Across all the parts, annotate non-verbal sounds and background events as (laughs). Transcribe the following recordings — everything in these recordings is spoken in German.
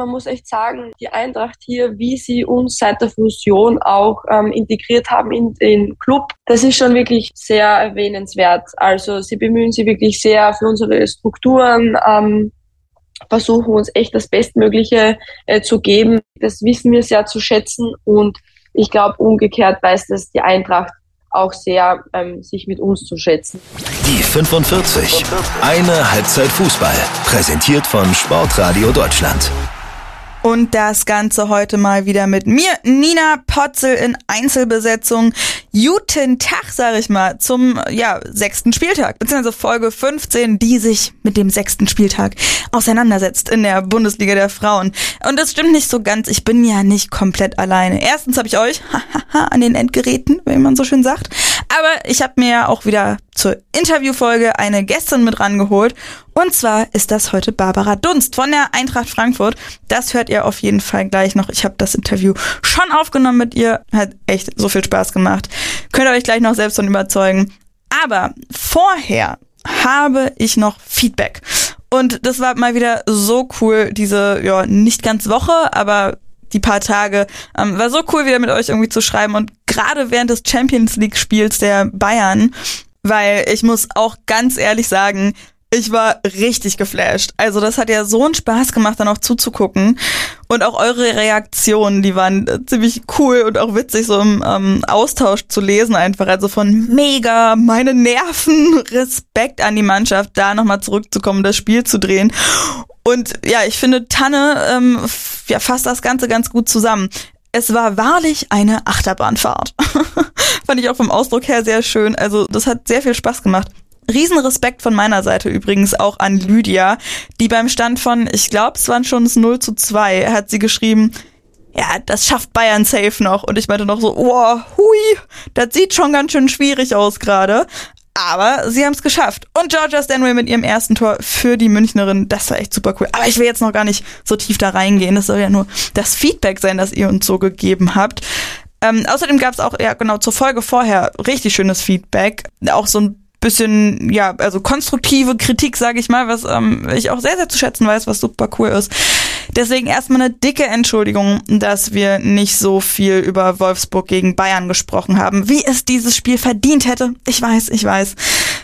man muss echt sagen, die Eintracht hier, wie sie uns seit der Fusion auch ähm, integriert haben in den Club, das ist schon wirklich sehr erwähnenswert. Also sie bemühen sich wirklich sehr für unsere Strukturen, ähm, versuchen uns echt das Bestmögliche äh, zu geben. Das wissen wir sehr zu schätzen und ich glaube, umgekehrt weiß das die Eintracht auch sehr, ähm, sich mit uns zu schätzen. Die 45. Eine Halbzeit Fußball. Präsentiert von Sportradio Deutschland. Und das Ganze heute mal wieder mit mir, Nina Potzel in Einzelbesetzung. Guten Tag, sag ich mal, zum ja, sechsten Spieltag, beziehungsweise Folge 15, die sich mit dem sechsten Spieltag auseinandersetzt in der Bundesliga der Frauen. Und das stimmt nicht so ganz, ich bin ja nicht komplett alleine. Erstens habe ich euch (laughs) an den Endgeräten, wie man so schön sagt. Aber ich habe mir auch wieder zur Interviewfolge eine Gästin mit rangeholt. Und zwar ist das heute Barbara Dunst von der Eintracht Frankfurt. Das hört ihr auf jeden Fall gleich noch. Ich habe das Interview schon aufgenommen mit ihr. Hat echt so viel Spaß gemacht. Könnt ihr euch gleich noch selbst von überzeugen. Aber vorher habe ich noch Feedback. Und das war mal wieder so cool, diese, ja, nicht ganz Woche, aber die paar Tage. Ähm, war so cool, wieder mit euch irgendwie zu schreiben und gerade während des Champions League Spiels der Bayern, weil ich muss auch ganz ehrlich sagen, ich war richtig geflasht. Also das hat ja so einen Spaß gemacht, dann auch zuzugucken. Und auch eure Reaktionen, die waren ziemlich cool und auch witzig, so im ähm, Austausch zu lesen einfach. Also von mega, meine Nerven, (laughs) Respekt an die Mannschaft, da nochmal zurückzukommen, das Spiel zu drehen. Und ja, ich finde, Tanne ähm, ja, fasst das Ganze ganz gut zusammen. Es war wahrlich eine Achterbahnfahrt. (laughs) Fand ich auch vom Ausdruck her sehr schön. Also das hat sehr viel Spaß gemacht. Riesenrespekt von meiner Seite übrigens auch an Lydia, die beim Stand von, ich glaube, es waren schon 0 zu 2, hat sie geschrieben, ja, das schafft Bayern safe noch. Und ich meinte noch so, oh, hui, das sieht schon ganz schön schwierig aus gerade. Aber sie haben es geschafft. Und Georgia Stanway mit ihrem ersten Tor für die Münchnerin, das war echt super cool. Aber ich will jetzt noch gar nicht so tief da reingehen. Das soll ja nur das Feedback sein, das ihr uns so gegeben habt. Ähm, außerdem gab es auch, ja genau, zur Folge vorher richtig schönes Feedback. Auch so ein bisschen, ja, also konstruktive Kritik, sage ich mal, was ähm, ich auch sehr, sehr zu schätzen weiß, was super cool ist. Deswegen erstmal eine dicke Entschuldigung, dass wir nicht so viel über Wolfsburg gegen Bayern gesprochen haben, wie es dieses Spiel verdient hätte. Ich weiß, ich weiß.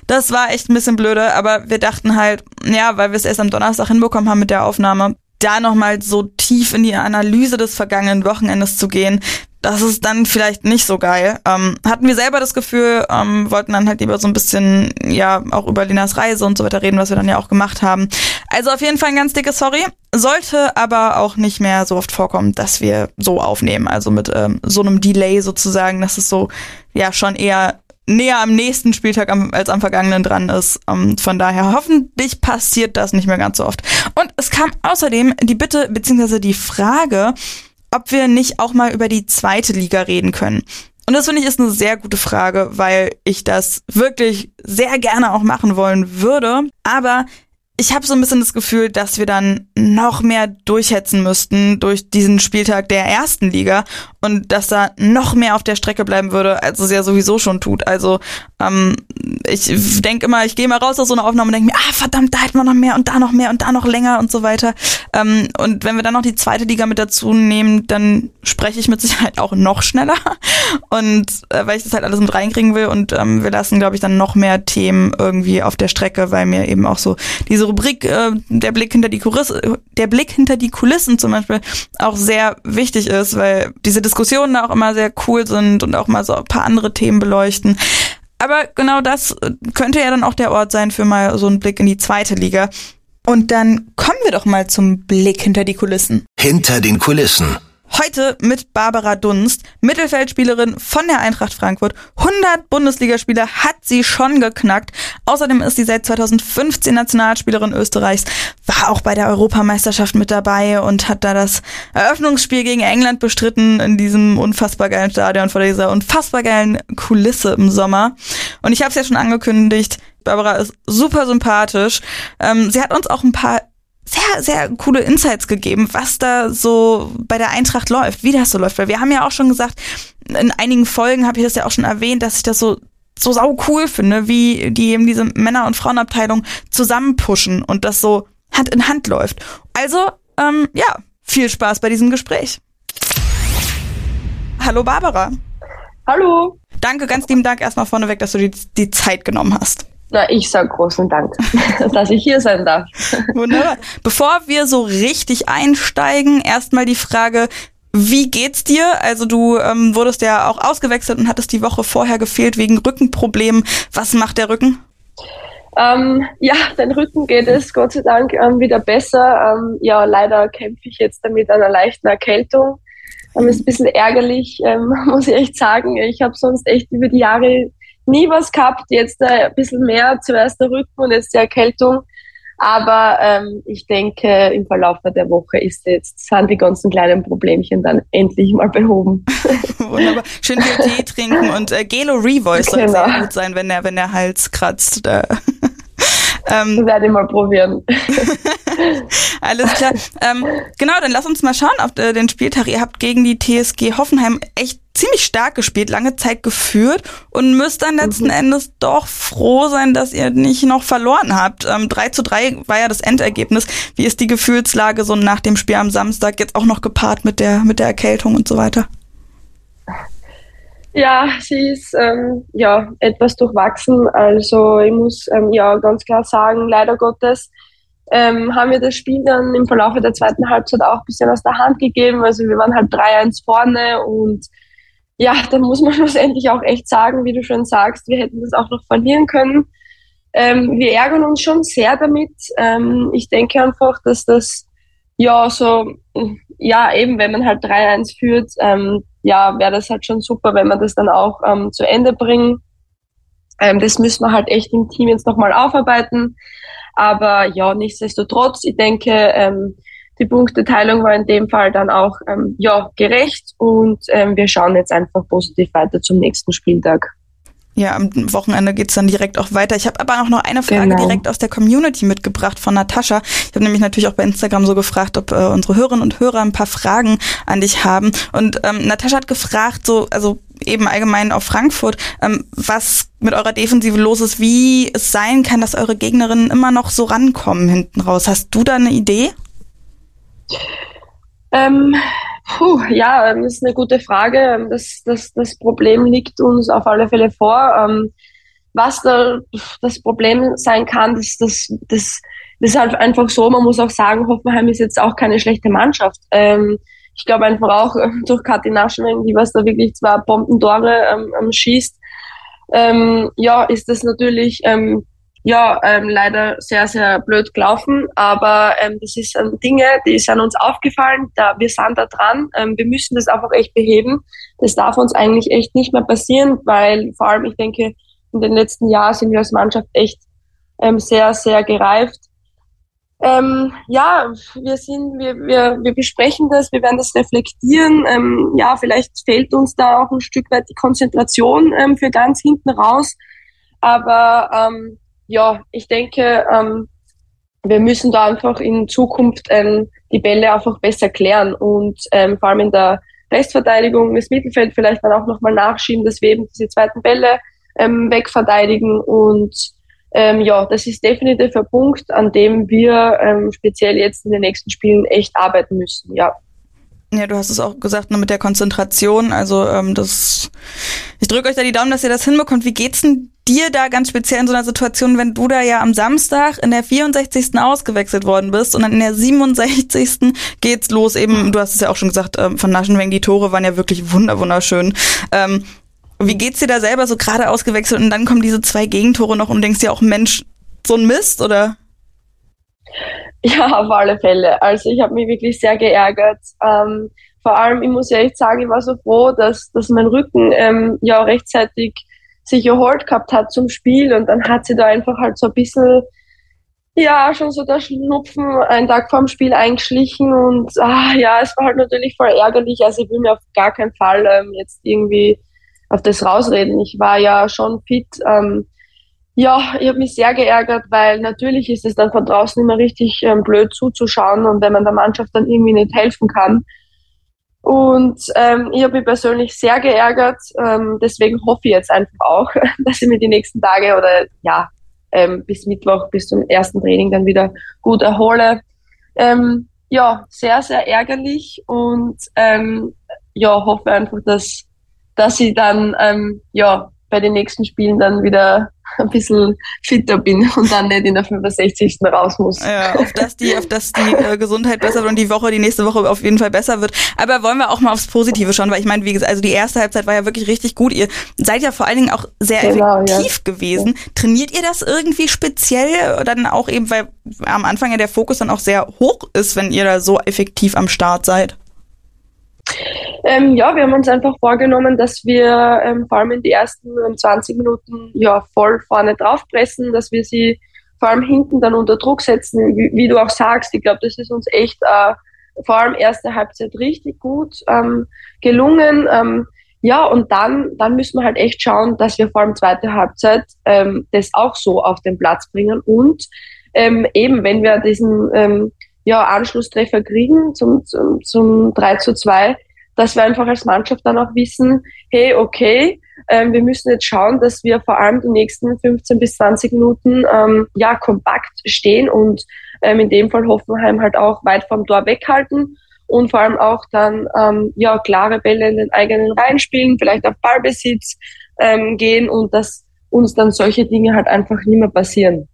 Das war echt ein bisschen blöde, aber wir dachten halt, ja, weil wir es erst am Donnerstag hinbekommen haben mit der Aufnahme, da nochmal so tief in die Analyse des vergangenen Wochenendes zu gehen, das ist dann vielleicht nicht so geil. Ähm, hatten wir selber das Gefühl, ähm, wollten dann halt lieber so ein bisschen, ja, auch über Linas Reise und so weiter reden, was wir dann ja auch gemacht haben. Also auf jeden Fall ein ganz dickes Sorry. Sollte aber auch nicht mehr so oft vorkommen, dass wir so aufnehmen. Also mit ähm, so einem Delay sozusagen, dass es so, ja, schon eher näher am nächsten Spieltag am, als am vergangenen dran ist. Um, ähm, von daher hoffentlich passiert das nicht mehr ganz so oft. Und es kam außerdem die Bitte beziehungsweise die Frage, ob wir nicht auch mal über die zweite Liga reden können. Und das finde ich ist eine sehr gute Frage, weil ich das wirklich sehr gerne auch machen wollen würde. Aber ich habe so ein bisschen das Gefühl, dass wir dann noch mehr durchhetzen müssten durch diesen Spieltag der ersten Liga und dass da noch mehr auf der Strecke bleiben würde, als es ja sowieso schon tut. Also ähm, ich denke immer, ich gehe mal raus aus so einer Aufnahme und denke mir, ah verdammt, da hätten wir noch mehr und da noch mehr und da noch länger und so weiter. Ähm, und wenn wir dann noch die zweite Liga mit dazu nehmen, dann spreche ich mit Sicherheit auch noch schneller. Und äh, weil ich das halt alles mit reinkriegen will und ähm, wir lassen, glaube ich, dann noch mehr Themen irgendwie auf der Strecke, weil mir eben auch so diese Rubrik, äh, der Blick hinter die Kulissen, der Blick hinter die Kulissen zum Beispiel auch sehr wichtig ist, weil diese Diskussionen auch immer sehr cool sind und auch mal so ein paar andere Themen beleuchten. Aber genau das könnte ja dann auch der Ort sein für mal so einen Blick in die zweite Liga. Und dann kommen wir doch mal zum Blick hinter die Kulissen. Hinter den Kulissen. Heute mit Barbara Dunst, Mittelfeldspielerin von der Eintracht Frankfurt. 100 Bundesligaspiele hat sie schon geknackt. Außerdem ist sie seit 2015 Nationalspielerin Österreichs, war auch bei der Europameisterschaft mit dabei und hat da das Eröffnungsspiel gegen England bestritten in diesem unfassbar geilen Stadion vor dieser unfassbar geilen Kulisse im Sommer. Und ich habe es ja schon angekündigt, Barbara ist super sympathisch. Ähm, sie hat uns auch ein paar sehr, sehr coole Insights gegeben, was da so bei der Eintracht läuft, wie das so läuft. Weil wir haben ja auch schon gesagt, in einigen Folgen habe ich das ja auch schon erwähnt, dass ich das so so sau cool finde, wie die eben diese Männer- und Frauenabteilung zusammen pushen und das so Hand in Hand läuft. Also, ähm, ja, viel Spaß bei diesem Gespräch. Hallo Barbara. Hallo. Danke, ganz lieben Dank erstmal vorneweg, dass du die, die Zeit genommen hast. Na, ich sag großen Dank, (laughs) dass ich hier sein darf. (laughs) Wunderbar. Bevor wir so richtig einsteigen, erstmal die Frage, wie geht's dir? Also du ähm, wurdest ja auch ausgewechselt und hattest die Woche vorher gefehlt wegen Rückenproblemen. Was macht der Rücken? Ähm, ja, den Rücken geht es Gott sei Dank ähm, wieder besser. Ähm, ja, leider kämpfe ich jetzt damit einer leichten Erkältung. Ähm, ist ein bisschen ärgerlich, ähm, (laughs) muss ich echt sagen. Ich habe sonst echt über die Jahre nie was gehabt. Jetzt äh, ein bisschen mehr, zuerst der Rücken und jetzt die Erkältung. Aber ähm, ich denke, im Verlauf der Woche ist jetzt, sind die ganzen kleinen Problemchen dann endlich mal behoben. (laughs) Wunderbar. Schön viel Tee trinken und äh, Gelo Revoice soll genau. sehr gut sein, wenn der, wenn der Hals kratzt. Äh. (laughs) ähm, werde ich mal probieren. (laughs) (laughs) Alles klar. Ähm, genau, dann lass uns mal schauen auf äh, den Spieltag. Ihr habt gegen die TSG Hoffenheim echt ziemlich stark gespielt, lange Zeit geführt und müsst dann letzten mhm. Endes doch froh sein, dass ihr nicht noch verloren habt. Ähm, 3 zu 3 war ja das Endergebnis. Wie ist die Gefühlslage so nach dem Spiel am Samstag jetzt auch noch gepaart mit der, mit der Erkältung und so weiter? Ja, sie ist ähm, ja etwas durchwachsen. Also ich muss ähm, ja ganz klar sagen, leider Gottes ähm, haben wir das Spiel dann im Verlauf der zweiten Halbzeit auch ein bisschen aus der Hand gegeben. Also wir waren halt 3-1 vorne und ja, da muss man (laughs) schlussendlich auch echt sagen, wie du schon sagst, wir hätten das auch noch verlieren können. Ähm, wir ärgern uns schon sehr damit. Ähm, ich denke einfach, dass das ja so, ja eben, wenn man halt 3-1 führt, ähm, ja, wäre das halt schon super, wenn man das dann auch ähm, zu Ende bringen. Ähm, das müssen wir halt echt im Team jetzt nochmal aufarbeiten. Aber ja, nichtsdestotrotz, ich denke, ähm, die Punkteteilung war in dem Fall dann auch ähm, ja, gerecht und ähm, wir schauen jetzt einfach positiv weiter zum nächsten Spieltag. Ja, am Wochenende geht's dann direkt auch weiter. Ich habe aber auch noch eine Frage genau. direkt aus der Community mitgebracht von Natascha. Ich habe nämlich natürlich auch bei Instagram so gefragt, ob äh, unsere Hörerinnen und Hörer ein paar Fragen an dich haben. Und ähm, Natascha hat gefragt, so, also eben allgemein auf Frankfurt, ähm, was mit eurer Defensive los ist, wie es sein kann, dass eure Gegnerinnen immer noch so rankommen hinten raus. Hast du da eine Idee? Ähm, puh, ja, ähm, das ist eine gute Frage. Ähm, das, das, das Problem liegt uns auf alle Fälle vor. Ähm, was da das Problem sein kann, das, das, das, das ist halt einfach so, man muss auch sagen, Hoffenheim ist jetzt auch keine schlechte Mannschaft. Ähm, ich glaube einfach auch äh, durch Kathi Naschenweng, die was da wirklich zwei Bombentore ähm, schießt, ähm, ja, ist das natürlich ähm, ja, ähm, leider sehr, sehr blöd gelaufen. Aber ähm, das ist ähm, Dinge, die sind uns aufgefallen. Da, wir sind da dran. Ähm, wir müssen das einfach echt beheben. Das darf uns eigentlich echt nicht mehr passieren, weil vor allem, ich denke, in den letzten Jahren sind wir als Mannschaft echt ähm, sehr, sehr gereift. Ähm, ja, wir sind, wir, wir, wir besprechen das, wir werden das reflektieren. Ähm, ja, vielleicht fehlt uns da auch ein Stück weit die Konzentration ähm, für ganz hinten raus. Aber ähm, ja, ich denke, ähm, wir müssen da einfach in Zukunft ähm, die Bälle einfach besser klären und vor allem in der Restverteidigung, das Mittelfeld vielleicht dann auch nochmal nachschieben, dass wir eben diese zweiten Bälle wegverteidigen und ähm, ja, das ist definitiv ein Punkt, an dem wir ähm, speziell jetzt in den nächsten Spielen echt arbeiten müssen, ja. Ja, du hast es auch gesagt, nur mit der Konzentration. Also ähm, das, ich drücke euch da die Daumen, dass ihr das hinbekommt. Wie geht's denn dir da ganz speziell in so einer Situation, wenn du da ja am Samstag in der 64. ausgewechselt worden bist und dann in der 67. geht's los eben, du hast es ja auch schon gesagt, ähm, von Naschenweng, die Tore waren ja wirklich wunderschön. Ähm, wie geht's dir da selber so gerade ausgewechselt und dann kommen diese zwei Gegentore noch und denkst dir auch, Mensch, so ein Mist, oder? Ja, auf alle Fälle. Also ich habe mich wirklich sehr geärgert. Ähm, vor allem, ich muss ja echt sagen, ich war so froh, dass, dass mein Rücken ähm, ja rechtzeitig sich erholt gehabt hat zum Spiel und dann hat sie da einfach halt so ein bisschen, ja, schon so der Schnupfen einen Tag vorm Spiel eingeschlichen und ah, ja, es war halt natürlich voll ärgerlich. Also ich will mir auf gar keinen Fall ähm, jetzt irgendwie auf das rausreden. Ich war ja schon fit. Ähm, ja, ich habe mich sehr geärgert, weil natürlich ist es dann von draußen immer richtig ähm, blöd zuzuschauen und wenn man der Mannschaft dann irgendwie nicht helfen kann. Und ähm, ich habe mich persönlich sehr geärgert. Ähm, deswegen hoffe ich jetzt einfach auch, (laughs) dass ich mir die nächsten Tage oder ja, ähm, bis Mittwoch, bis zum ersten Training dann wieder gut erhole. Ähm, ja, sehr, sehr ärgerlich und ähm, ja, hoffe einfach, dass, dass sie dann ähm, ja, bei den nächsten Spielen dann wieder (laughs) ein bisschen fitter bin und dann nicht in der 65. raus muss. Ja, auf dass die, auf dass die äh, Gesundheit besser wird und die Woche, die nächste Woche auf jeden Fall besser wird. Aber wollen wir auch mal aufs Positive schauen, weil ich meine, wie gesagt, also die erste Halbzeit war ja wirklich richtig gut. Ihr seid ja vor allen Dingen auch sehr genau, effektiv ja. gewesen. Trainiert ihr das irgendwie speziell dann auch eben, weil am Anfang ja der Fokus dann auch sehr hoch ist, wenn ihr da so effektiv am Start seid? Ähm, ja, wir haben uns einfach vorgenommen, dass wir ähm, vor allem in die ersten 20 Minuten ja voll vorne draufpressen, dass wir sie vor allem hinten dann unter Druck setzen. Wie, wie du auch sagst, ich glaube, das ist uns echt äh, vor allem erste Halbzeit richtig gut ähm, gelungen. Ähm, ja, und dann, dann müssen wir halt echt schauen, dass wir vor allem zweite Halbzeit ähm, das auch so auf den Platz bringen und ähm, eben, wenn wir diesen ähm, ja, Anschlusstreffer kriegen zum, zum, zum 3 zu 2, dass wir einfach als Mannschaft dann auch wissen, hey, okay, ähm, wir müssen jetzt schauen, dass wir vor allem die nächsten 15 bis 20 Minuten ähm, ja kompakt stehen und ähm, in dem Fall Hoffenheim halt auch weit vom Tor weghalten und vor allem auch dann ähm, ja klare Bälle in den eigenen Reihen spielen, vielleicht auf Ballbesitz ähm, gehen und dass uns dann solche Dinge halt einfach nicht mehr passieren.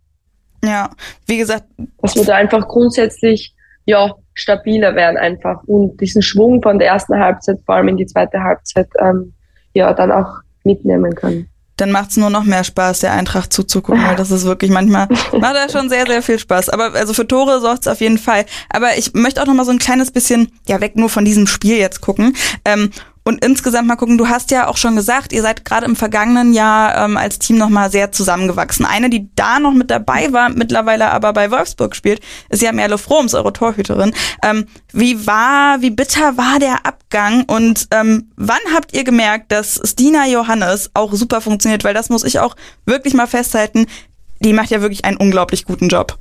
Ja, wie gesagt. Dass wir da einfach grundsätzlich, ja, stabiler werden einfach und diesen Schwung von der ersten Halbzeit, vor allem in die zweite Halbzeit, ähm, ja, dann auch mitnehmen können. Dann macht's nur noch mehr Spaß, der Eintracht zuzugucken, weil das ist wirklich manchmal, (laughs) macht da schon sehr, sehr viel Spaß. Aber also für Tore sorgt's auf jeden Fall. Aber ich möchte auch noch mal so ein kleines bisschen, ja, weg nur von diesem Spiel jetzt gucken. Ähm, und insgesamt mal gucken, du hast ja auch schon gesagt, ihr seid gerade im vergangenen Jahr ähm, als Team nochmal sehr zusammengewachsen. Eine, die da noch mit dabei war, mittlerweile aber bei Wolfsburg spielt, ist ja Merle Froms, eure Torhüterin. Ähm, wie war, wie bitter war der Abgang und ähm, wann habt ihr gemerkt, dass Stina Johannes auch super funktioniert? Weil das muss ich auch wirklich mal festhalten, die macht ja wirklich einen unglaublich guten Job.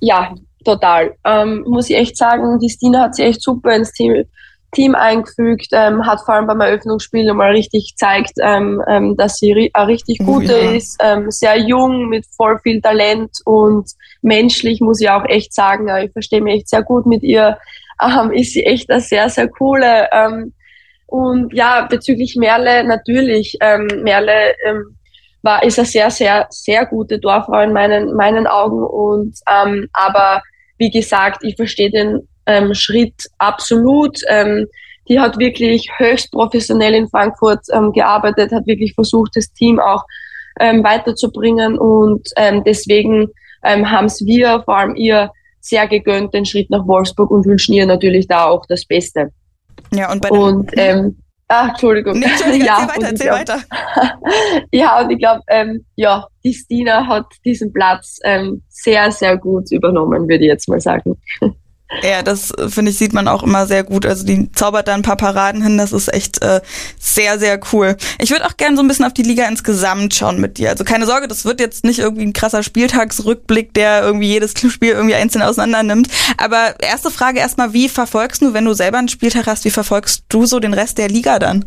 Ja, total. Ähm, muss ich echt sagen, die Stina hat sich echt super ins Team Team eingefügt, ähm, hat vor allem beim Eröffnungsspiel nochmal richtig gezeigt, ähm, ähm, dass sie ri eine richtig oh gute ja. ist, ähm, sehr jung, mit voll viel Talent und menschlich muss ich auch echt sagen, äh, ich verstehe mich echt sehr gut mit ihr, (laughs) ähm, ist sie echt eine sehr, sehr coole. Ähm, und ja, bezüglich Merle, natürlich, ähm, Merle ähm, war, ist eine sehr, sehr, sehr gute Torfrau in meinen, meinen Augen und ähm, aber wie gesagt, ich verstehe den ähm, Schritt absolut. Ähm, die hat wirklich höchst professionell in Frankfurt ähm, gearbeitet, hat wirklich versucht, das Team auch ähm, weiterzubringen und ähm, deswegen ähm, haben es wir, vor allem ihr, sehr gegönnt, den Schritt nach Wolfsburg und wünschen ihr natürlich da auch das Beste. Ja, und bei und, ähm, Ah, Entschuldigung. Nee, Entschuldigung, (laughs) ja, erzähl weiter, erzähl glaub, weiter. (laughs) ja, und ich glaube, ähm, ja, die Stina hat diesen Platz ähm, sehr, sehr gut übernommen, würde ich jetzt mal sagen. (laughs) Ja, das äh, finde ich, sieht man auch immer sehr gut. Also die zaubert da ein paar Paraden hin, das ist echt äh, sehr, sehr cool. Ich würde auch gerne so ein bisschen auf die Liga insgesamt schauen mit dir. Also keine Sorge, das wird jetzt nicht irgendwie ein krasser Spieltagsrückblick, der irgendwie jedes (laughs) Spiel irgendwie einzeln auseinander nimmt. Aber erste Frage erstmal, wie verfolgst du, wenn du selber einen Spieltag hast, wie verfolgst du so den Rest der Liga dann?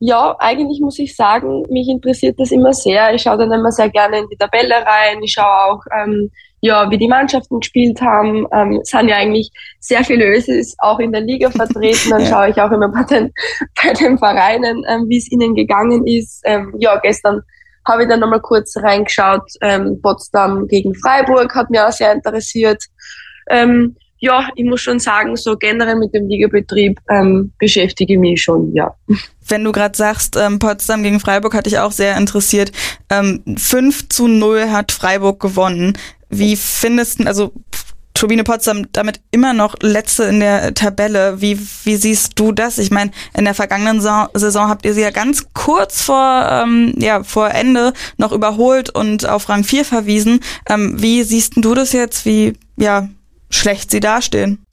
Ja, eigentlich muss ich sagen, mich interessiert das immer sehr. Ich schaue dann immer sehr gerne in die Tabelle rein. Ich schaue auch, ähm, ja, wie die Mannschaften gespielt haben. Ähm, es sind ja eigentlich sehr viele Ösis auch in der Liga vertreten. (laughs) Dann schaue ich auch immer bei den, (laughs) bei den Vereinen, ähm, wie es ihnen gegangen ist. Ähm, ja, gestern habe ich dann nochmal kurz reingeschaut. Ähm, Potsdam gegen Freiburg hat mich auch sehr interessiert. Ähm, ja, ich muss schon sagen, so generell mit dem Ligabetrieb ähm, beschäftige ich mich schon, ja. Wenn du gerade sagst, ähm, Potsdam gegen Freiburg hat dich auch sehr interessiert. Ähm, 5 zu 0 hat Freiburg gewonnen. Wie findest du, also Turbine Potsdam damit immer noch letzte in der Tabelle. Wie, wie siehst du das? Ich meine, in der vergangenen Saison habt ihr sie ja ganz kurz vor, ähm, ja, vor Ende noch überholt und auf Rang 4 verwiesen. Ähm, wie siehst du das jetzt? Wie, ja, schlecht sie dastehen.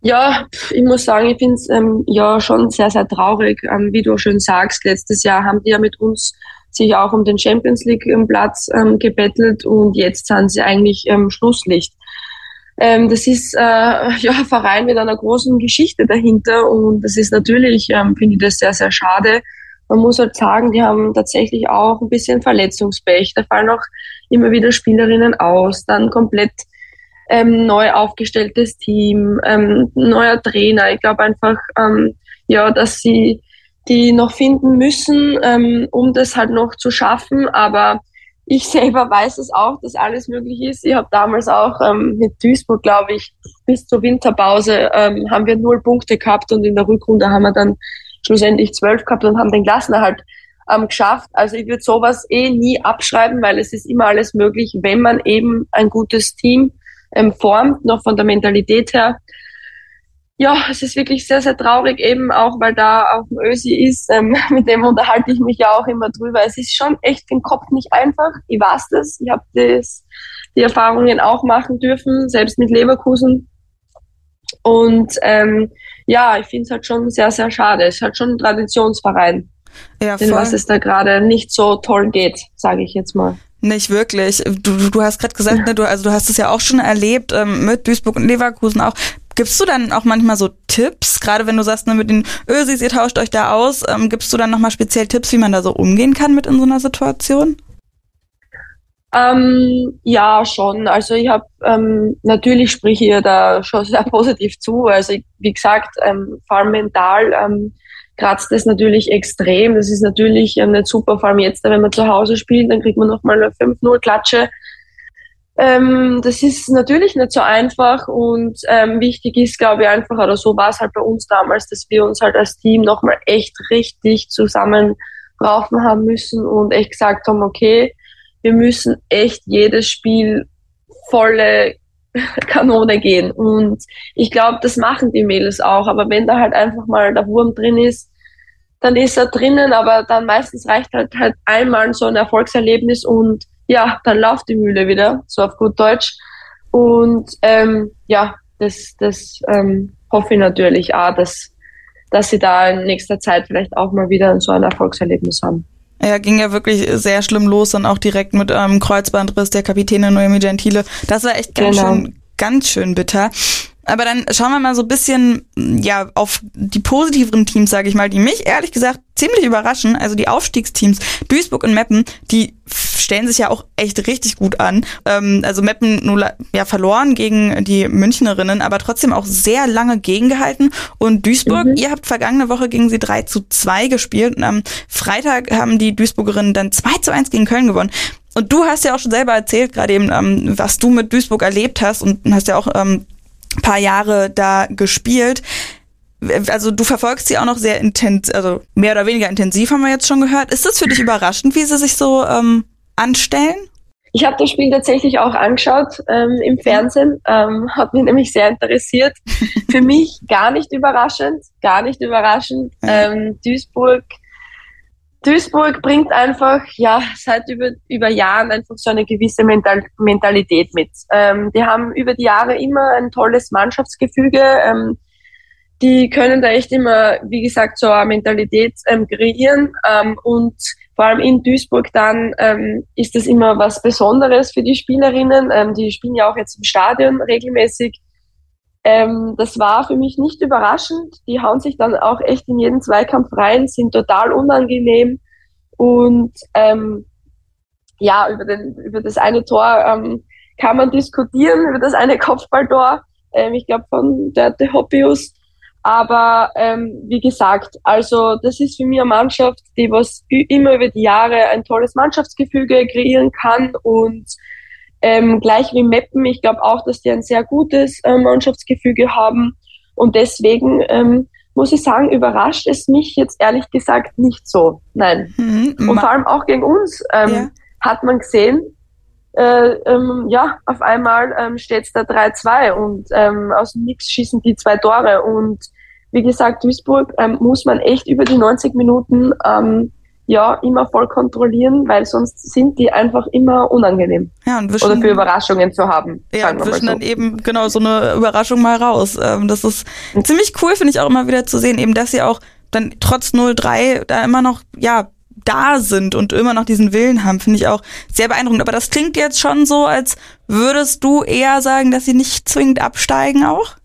Ja, ich muss sagen, ich finde es ähm, ja schon sehr, sehr traurig. Ähm, wie du schon sagst, letztes Jahr haben die ja mit uns sich auch um den Champions League ähm, ähm, gebettelt und jetzt sind sie eigentlich ähm, Schlusslicht. Ähm, das ist äh, (laughs) ja ein Verein mit einer großen Geschichte dahinter und das ist natürlich, ähm, finde ich das sehr, sehr schade. Man muss halt sagen, die haben tatsächlich auch ein bisschen Verletzungspech. Da fallen auch immer wieder Spielerinnen aus, dann komplett ähm, neu aufgestelltes Team, ähm, neuer Trainer. Ich glaube einfach, ähm, ja, dass sie die noch finden müssen, ähm, um das halt noch zu schaffen. Aber ich (laughs) selber weiß es auch, dass alles möglich ist. Ich habe damals auch ähm, mit Duisburg, glaube ich, bis zur Winterpause ähm, haben wir null Punkte gehabt und in der Rückrunde haben wir dann schlussendlich zwölf gehabt und haben den Klassenerhalt ähm, geschafft. Also ich würde sowas eh nie abschreiben, weil es ist immer alles möglich, wenn man eben ein gutes Team ähm, formt, noch von der Mentalität her. Ja, es ist wirklich sehr, sehr traurig, eben auch, weil da auch ein Ösi ist, ähm, (laughs) mit dem unterhalte ich mich ja auch immer drüber. Es ist schon echt den Kopf nicht einfach. Ich weiß das. Ich habe das, die Erfahrungen auch machen dürfen, selbst mit Leverkusen. Und ähm, ja, ich finde es halt schon sehr, sehr schade. Es ist halt schon ein Traditionsverein, ja, voll. was es da gerade nicht so toll geht, sage ich jetzt mal. Nicht wirklich. Du, du hast gerade gesagt, ne, du, also du hast es ja auch schon erlebt ähm, mit Duisburg und Leverkusen auch. Gibst du dann auch manchmal so Tipps, gerade wenn du sagst, ne, mit den Ösis, ihr tauscht euch da aus, ähm, gibst du dann nochmal speziell Tipps, wie man da so umgehen kann mit in so einer Situation? Ähm, ja, schon. Also ich habe ähm, natürlich spreche ich da schon (laughs) sehr positiv zu. Also ich, wie gesagt, ähm, vor allem mental ähm, kratzt das natürlich extrem. Das ist natürlich ähm, nicht super, vor allem jetzt, wenn man zu Hause spielt, dann kriegt man nochmal eine 5-0 Klatsche. Ähm, das ist natürlich nicht so einfach und ähm, wichtig ist, glaube ich, einfach, oder so war es halt bei uns damals, dass wir uns halt als Team nochmal echt richtig zusammenraufen haben müssen und echt gesagt haben, okay, wir müssen echt jedes Spiel volle (laughs) Kanone gehen. Und ich glaube, das machen die Mädels auch. Aber wenn da halt einfach mal der Wurm drin ist, dann ist er drinnen, aber dann meistens reicht halt halt einmal so ein Erfolgserlebnis und ja, dann läuft die Mühle wieder, so auf gut Deutsch. Und ähm, ja, das, das ähm, hoffe ich natürlich auch, dass, dass sie da in nächster Zeit vielleicht auch mal wieder so ein Erfolgserlebnis haben. Ja, ging ja wirklich sehr schlimm los, dann auch direkt mit ähm, Kreuzbandriss der Kapitänin Noemi Gentile. Das war echt ganz genau. schön, ganz schön bitter. Aber dann schauen wir mal so ein bisschen ja auf die positiveren Teams, sage ich mal, die mich ehrlich gesagt ziemlich überraschen. Also die Aufstiegsteams Duisburg und Meppen, die stellen sich ja auch echt richtig gut an. Ähm, also Meppen nur ja verloren gegen die Münchnerinnen, aber trotzdem auch sehr lange gegengehalten. Und Duisburg, mhm. ihr habt vergangene Woche gegen sie 3 zu 2 gespielt. Und am Freitag haben die Duisburgerinnen dann 2 zu 1 gegen Köln gewonnen. Und du hast ja auch schon selber erzählt, gerade eben, ähm, was du mit Duisburg erlebt hast und hast ja auch ähm, paar Jahre da gespielt. Also du verfolgst sie auch noch sehr intensiv, also mehr oder weniger intensiv haben wir jetzt schon gehört. Ist das für dich überraschend, wie sie sich so ähm, anstellen? Ich habe das Spiel tatsächlich auch angeschaut ähm, im Fernsehen, ähm, hat mich nämlich sehr interessiert. (laughs) Für mich gar nicht überraschend, gar nicht überraschend. Ähm, Duisburg Duisburg bringt einfach, ja, seit über, über Jahren einfach so eine gewisse Mental Mentalität mit. Ähm, die haben über die Jahre immer ein tolles Mannschaftsgefüge. Ähm, die können da echt immer, wie gesagt, so eine Mentalität ähm, kreieren. Ähm, und vor allem in Duisburg dann ähm, ist das immer was Besonderes für die Spielerinnen. Ähm, die spielen ja auch jetzt im Stadion regelmäßig. Ähm, das war für mich nicht überraschend. Die hauen sich dann auch echt in jeden Zweikampf rein, sind total unangenehm. Und ähm, ja, über, den, über das eine Tor ähm, kann man diskutieren, über das eine Kopfballtor. Ähm, ich glaube von der De Hoppius. Aber ähm, wie gesagt, also das ist für mich eine Mannschaft, die was immer über die Jahre ein tolles Mannschaftsgefüge kreieren kann und ähm, gleich wie Meppen, ich glaube auch, dass die ein sehr gutes äh, Mannschaftsgefüge haben. Und deswegen ähm, muss ich sagen, überrascht es mich jetzt ehrlich gesagt nicht so. Nein. Mhm. Und vor allem auch gegen uns ähm, ja. hat man gesehen, äh, ähm, ja, auf einmal ähm, steht es da 3-2 und ähm, aus dem Nix schießen die zwei Tore. Und wie gesagt, Duisburg ähm, muss man echt über die 90 Minuten ähm, ja immer voll kontrollieren, weil sonst sind die einfach immer unangenehm. Ja, und wischen, Oder für Überraschungen zu haben. Ja, und wischen so. dann eben genau so eine Überraschung mal raus. Ähm, das ist mhm. ziemlich cool, finde ich auch immer wieder zu sehen, eben dass sie auch dann trotz 0-3 da immer noch, ja, da sind und immer noch diesen Willen haben, finde ich auch sehr beeindruckend. Aber das klingt jetzt schon so, als würdest du eher sagen, dass sie nicht zwingend absteigen auch?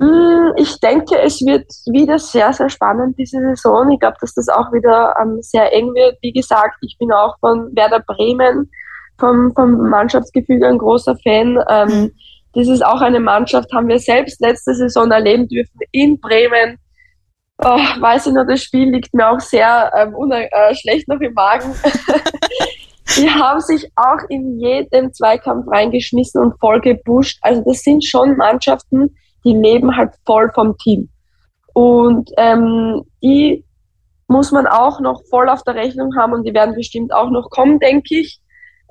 Mm, ich denke, es wird wieder sehr, sehr spannend diese Saison. Ich glaube, dass das auch wieder ähm, sehr eng wird. Wie gesagt, ich bin auch von Werder Bremen, vom, vom Mannschaftsgefüge ein großer Fan. Ähm, mhm. das ist auch eine Mannschaft, haben wir selbst letzte Saison erleben dürfen in Bremen. Oh, weiß ich noch, das Spiel liegt mir auch sehr ähm, äh, schlecht noch im Magen. (laughs) die haben sich auch in jeden Zweikampf reingeschmissen und voll gepusht. Also das sind schon Mannschaften, die leben halt voll vom Team. Und ähm, die muss man auch noch voll auf der Rechnung haben und die werden bestimmt auch noch kommen, denke ich.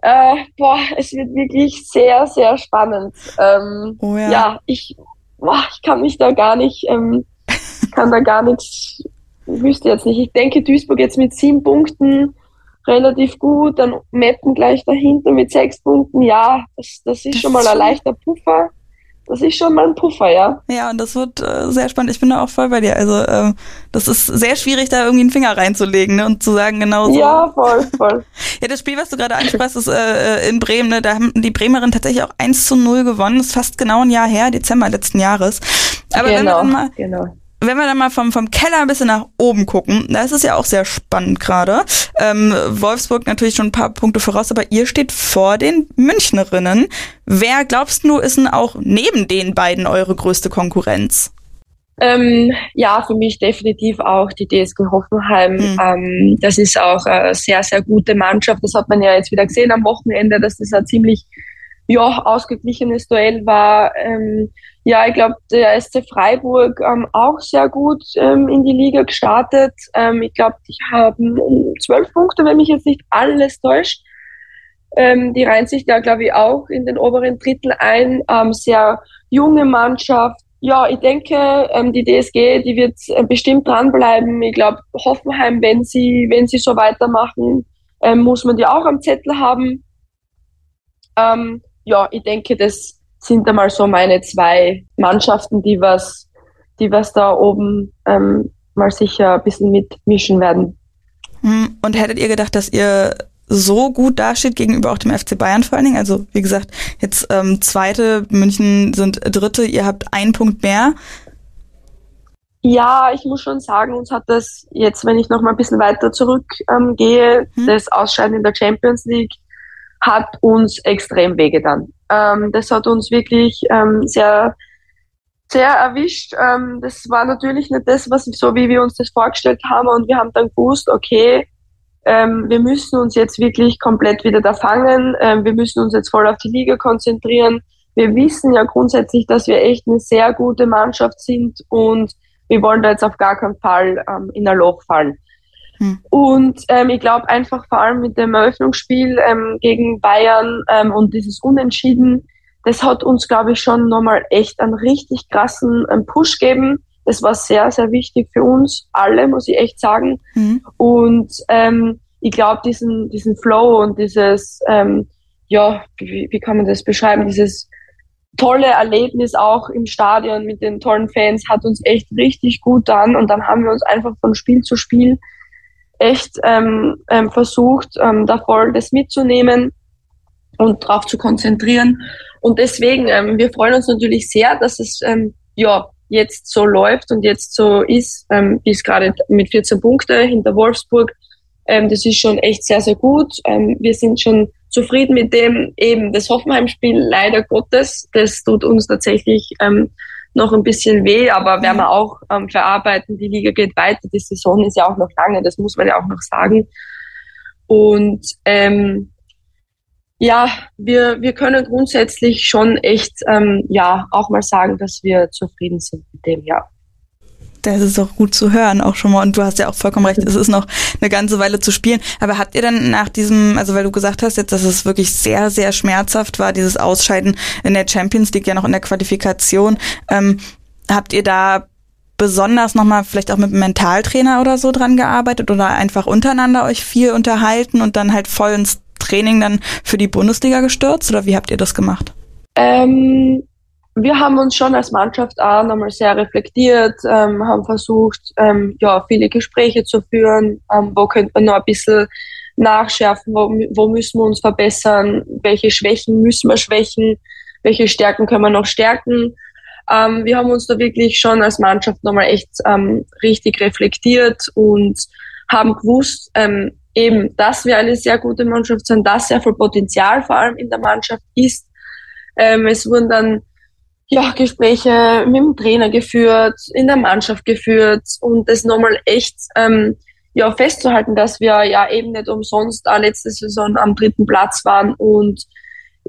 Äh, boah, es wird wirklich sehr, sehr spannend. Ähm, oh ja. ja, ich, boah, ich kann mich da gar nicht, ähm, (laughs) kann da gar nichts, wüsste jetzt nicht. Ich denke, Duisburg jetzt mit sieben Punkten relativ gut, dann Meppen gleich dahinter mit sechs Punkten. Ja, das, das ist schon mal ein leichter Puffer das ist schon mal ein Puffer, ja. Ja, und das wird äh, sehr spannend. Ich bin da auch voll bei dir. Also äh, das ist sehr schwierig, da irgendwie einen Finger reinzulegen ne? und zu sagen, genau so. Ja, voll, voll. (laughs) ja, das Spiel, was du gerade ansprachst, ist äh, in Bremen. Ne? Da haben die Bremerin tatsächlich auch 1 zu 0 gewonnen. Das ist fast genau ein Jahr her, Dezember letzten Jahres. Aber genau, wenn wir dann mal genau wenn wir dann mal vom, vom Keller ein bisschen nach oben gucken, da ist es ja auch sehr spannend gerade. Ähm, Wolfsburg natürlich schon ein paar Punkte voraus, aber ihr steht vor den Münchnerinnen. Wer glaubst du, ist denn auch neben den beiden eure größte Konkurrenz? Ähm, ja, für mich definitiv auch die DSG Hoffenheim. Mhm. Ähm, das ist auch eine sehr, sehr gute Mannschaft. Das hat man ja jetzt wieder gesehen am Wochenende, dass das ein ziemlich ja, ausgeglichenes Duell war. Ähm, ja, ich glaube, der SC Freiburg ähm, auch sehr gut ähm, in die Liga gestartet. Ähm, ich glaube, die haben zwölf Punkte, wenn mich jetzt nicht alles täuscht. Ähm, die reihen sich da, glaube ich, auch in den oberen Drittel ein. Ähm, sehr junge Mannschaft. Ja, ich denke, ähm, die DSG, die wird äh, bestimmt dranbleiben. Ich glaube, Hoffenheim, wenn sie, wenn sie so weitermachen, ähm, muss man die auch am Zettel haben. Ähm, ja, ich denke, das sind einmal so meine zwei Mannschaften, die was, die was da oben ähm, mal sicher ein bisschen mitmischen werden. Hm, und hättet ihr gedacht, dass ihr so gut dasteht gegenüber auch dem FC Bayern vor allen Dingen? Also wie gesagt, jetzt ähm, zweite, München sind dritte, ihr habt einen Punkt mehr. Ja, ich muss schon sagen, uns hat das jetzt, wenn ich noch mal ein bisschen weiter zurückgehe, ähm, hm. das Ausscheiden in der Champions League hat uns extrem wehgetan. Ähm, das hat uns wirklich ähm, sehr, sehr erwischt. Ähm, das war natürlich nicht das, was so wie wir uns das vorgestellt haben und wir haben dann gewusst, okay, ähm, wir müssen uns jetzt wirklich komplett wieder da fangen. Ähm, wir müssen uns jetzt voll auf die Liga konzentrieren. Wir wissen ja grundsätzlich, dass wir echt eine sehr gute Mannschaft sind und wir wollen da jetzt auf gar keinen Fall ähm, in ein Loch fallen. Hm. Und ähm, ich glaube einfach vor allem mit dem Eröffnungsspiel ähm, gegen Bayern ähm, und dieses Unentschieden, das hat uns, glaube ich, schon nochmal echt einen richtig krassen ähm, Push gegeben. Das war sehr, sehr wichtig für uns alle, muss ich echt sagen. Mhm. Und ähm, ich glaube, diesen, diesen Flow und dieses, ähm, ja, wie, wie kann man das beschreiben, dieses tolle Erlebnis auch im Stadion mit den tollen Fans hat uns echt richtig gut an. Und dann haben wir uns einfach von Spiel zu Spiel echt ähm, ähm, versucht, ähm, da voll das mitzunehmen und darauf zu konzentrieren. Und deswegen, ähm, wir freuen uns natürlich sehr, dass es ähm, ja jetzt so läuft und jetzt so ist, ähm, wie es gerade mit 14 Punkte hinter Wolfsburg. Ähm, das ist schon echt sehr, sehr gut. Ähm, wir sind schon zufrieden mit dem eben das Hoffenheim-Spiel, leider Gottes. Das tut uns tatsächlich ähm, noch ein bisschen weh, aber werden wir auch ähm, verarbeiten. Die Liga geht weiter, die Saison ist ja auch noch lange, das muss man ja auch noch sagen. Und ähm, ja, wir, wir können grundsätzlich schon echt ähm, ja auch mal sagen, dass wir zufrieden sind mit dem, ja. Das ist auch gut zu hören, auch schon mal. Und du hast ja auch vollkommen recht, es ist noch eine ganze Weile zu spielen. Aber habt ihr dann nach diesem, also weil du gesagt hast jetzt, dass es wirklich sehr, sehr schmerzhaft war, dieses Ausscheiden in der Champions League, ja noch in der Qualifikation, ähm, habt ihr da besonders nochmal vielleicht auch mit einem Mentaltrainer oder so dran gearbeitet oder einfach untereinander euch viel unterhalten und dann halt voll ins Training dann für die Bundesliga gestürzt? Oder wie habt ihr das gemacht? Ähm, wir haben uns schon als Mannschaft auch nochmal sehr reflektiert, ähm, haben versucht, ähm, ja, viele Gespräche zu führen, ähm, wo könnte man noch ein bisschen nachschärfen, wo, wo müssen wir uns verbessern, welche Schwächen müssen wir schwächen, welche Stärken können wir noch stärken. Ähm, wir haben uns da wirklich schon als Mannschaft nochmal echt ähm, richtig reflektiert und haben gewusst, ähm, eben, dass wir eine sehr gute Mannschaft sind, dass sehr viel Potenzial vor allem in der Mannschaft ist. Es wurden dann ja, Gespräche mit dem Trainer geführt, in der Mannschaft geführt und das nochmal echt ähm, ja, festzuhalten, dass wir ja eben nicht umsonst auch letzte Saison am dritten Platz waren und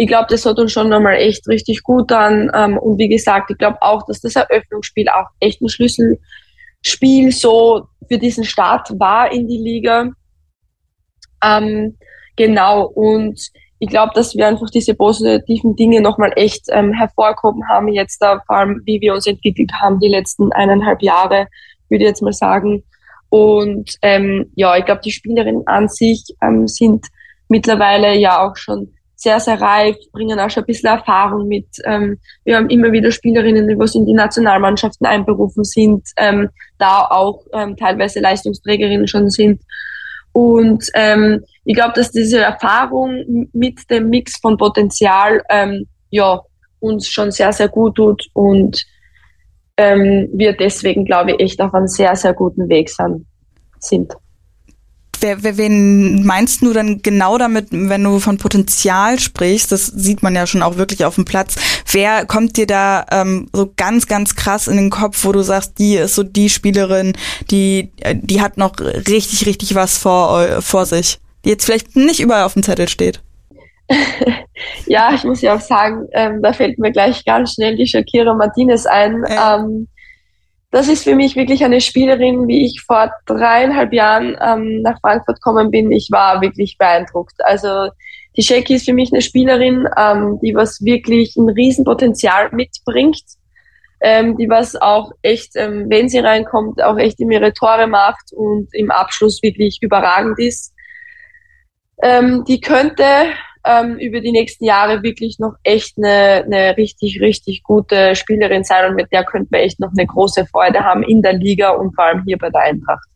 ich glaube, das hat uns schon nochmal echt richtig gut an. Ähm, und wie gesagt, ich glaube auch, dass das Eröffnungsspiel auch echt ein Schlüsselspiel so für diesen Start war in die Liga. Ähm, genau, und ich glaube, dass wir einfach diese positiven Dinge nochmal echt ähm, hervorgehoben haben, jetzt da vor allem, wie wir uns entwickelt haben die letzten eineinhalb Jahre, würde ich jetzt mal sagen. Und ähm, ja, ich glaube, die Spielerinnen an sich ähm, sind mittlerweile ja auch schon sehr, sehr reif, bringen auch schon ein bisschen Erfahrung mit. Ähm, wir haben immer wieder Spielerinnen, die was in die Nationalmannschaften einberufen sind, ähm, da auch ähm, teilweise Leistungsträgerinnen schon sind. Und ähm, ich glaube, dass diese Erfahrung mit dem Mix von Potenzial ähm, ja uns schon sehr, sehr gut tut und ähm, wir deswegen, glaube ich, echt auf einem sehr, sehr guten Weg sind. Wer, wer, wen meinst du dann genau damit, wenn du von Potenzial sprichst? Das sieht man ja schon auch wirklich auf dem Platz. Wer kommt dir da ähm, so ganz, ganz krass in den Kopf, wo du sagst, die ist so die Spielerin, die, die hat noch richtig, richtig was vor, vor sich, die jetzt vielleicht nicht überall auf dem Zettel steht? (laughs) ja, ich muss ja auch sagen, ähm, da fällt mir gleich ganz schnell die Shakira Martinez ein. Ähm, das ist für mich wirklich eine Spielerin, wie ich vor dreieinhalb Jahren ähm, nach Frankfurt gekommen bin. Ich war wirklich beeindruckt. Also die Shaki ist für mich eine Spielerin, ähm, die was wirklich ein Riesenpotenzial mitbringt, ähm, die was auch echt, ähm, wenn sie reinkommt, auch echt in ihre Tore macht und im Abschluss wirklich überragend ist. Ähm, die könnte ähm, über die nächsten Jahre wirklich noch echt eine, eine richtig, richtig gute Spielerin sein und mit der könnten wir echt noch eine große Freude haben in der Liga und vor allem hier bei der Eintracht.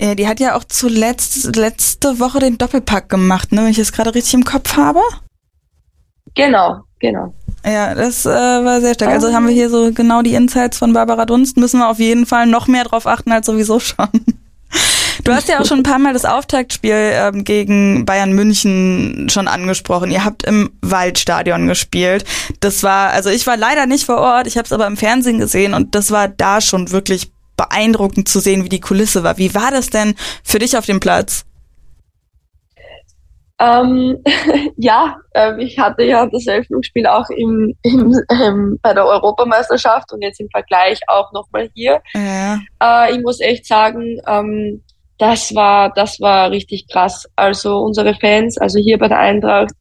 Ja, die hat ja auch zuletzt letzte Woche den Doppelpack gemacht, ne, wenn ich es gerade richtig im Kopf habe. Genau, genau. Ja, das äh, war sehr stark. Also haben wir hier so genau die Insights von Barbara Dunst. Müssen wir auf jeden Fall noch mehr drauf achten als sowieso schon. Du hast ja auch schon ein paar Mal das Auftaktspiel ähm, gegen Bayern München schon angesprochen. Ihr habt im Waldstadion gespielt. Das war, also ich war leider nicht vor Ort, ich habe es aber im Fernsehen gesehen und das war da schon wirklich beeindruckend zu sehen, wie die Kulisse war. Wie war das denn für dich auf dem Platz? Ähm, (laughs) ja, äh, ich hatte ja das Eröffnungsspiel auch im, im, ähm, bei der Europameisterschaft und jetzt im Vergleich auch nochmal hier. Ja. Äh, ich muss echt sagen, ähm, das war, das war richtig krass. Also unsere Fans, also hier bei der Eintracht,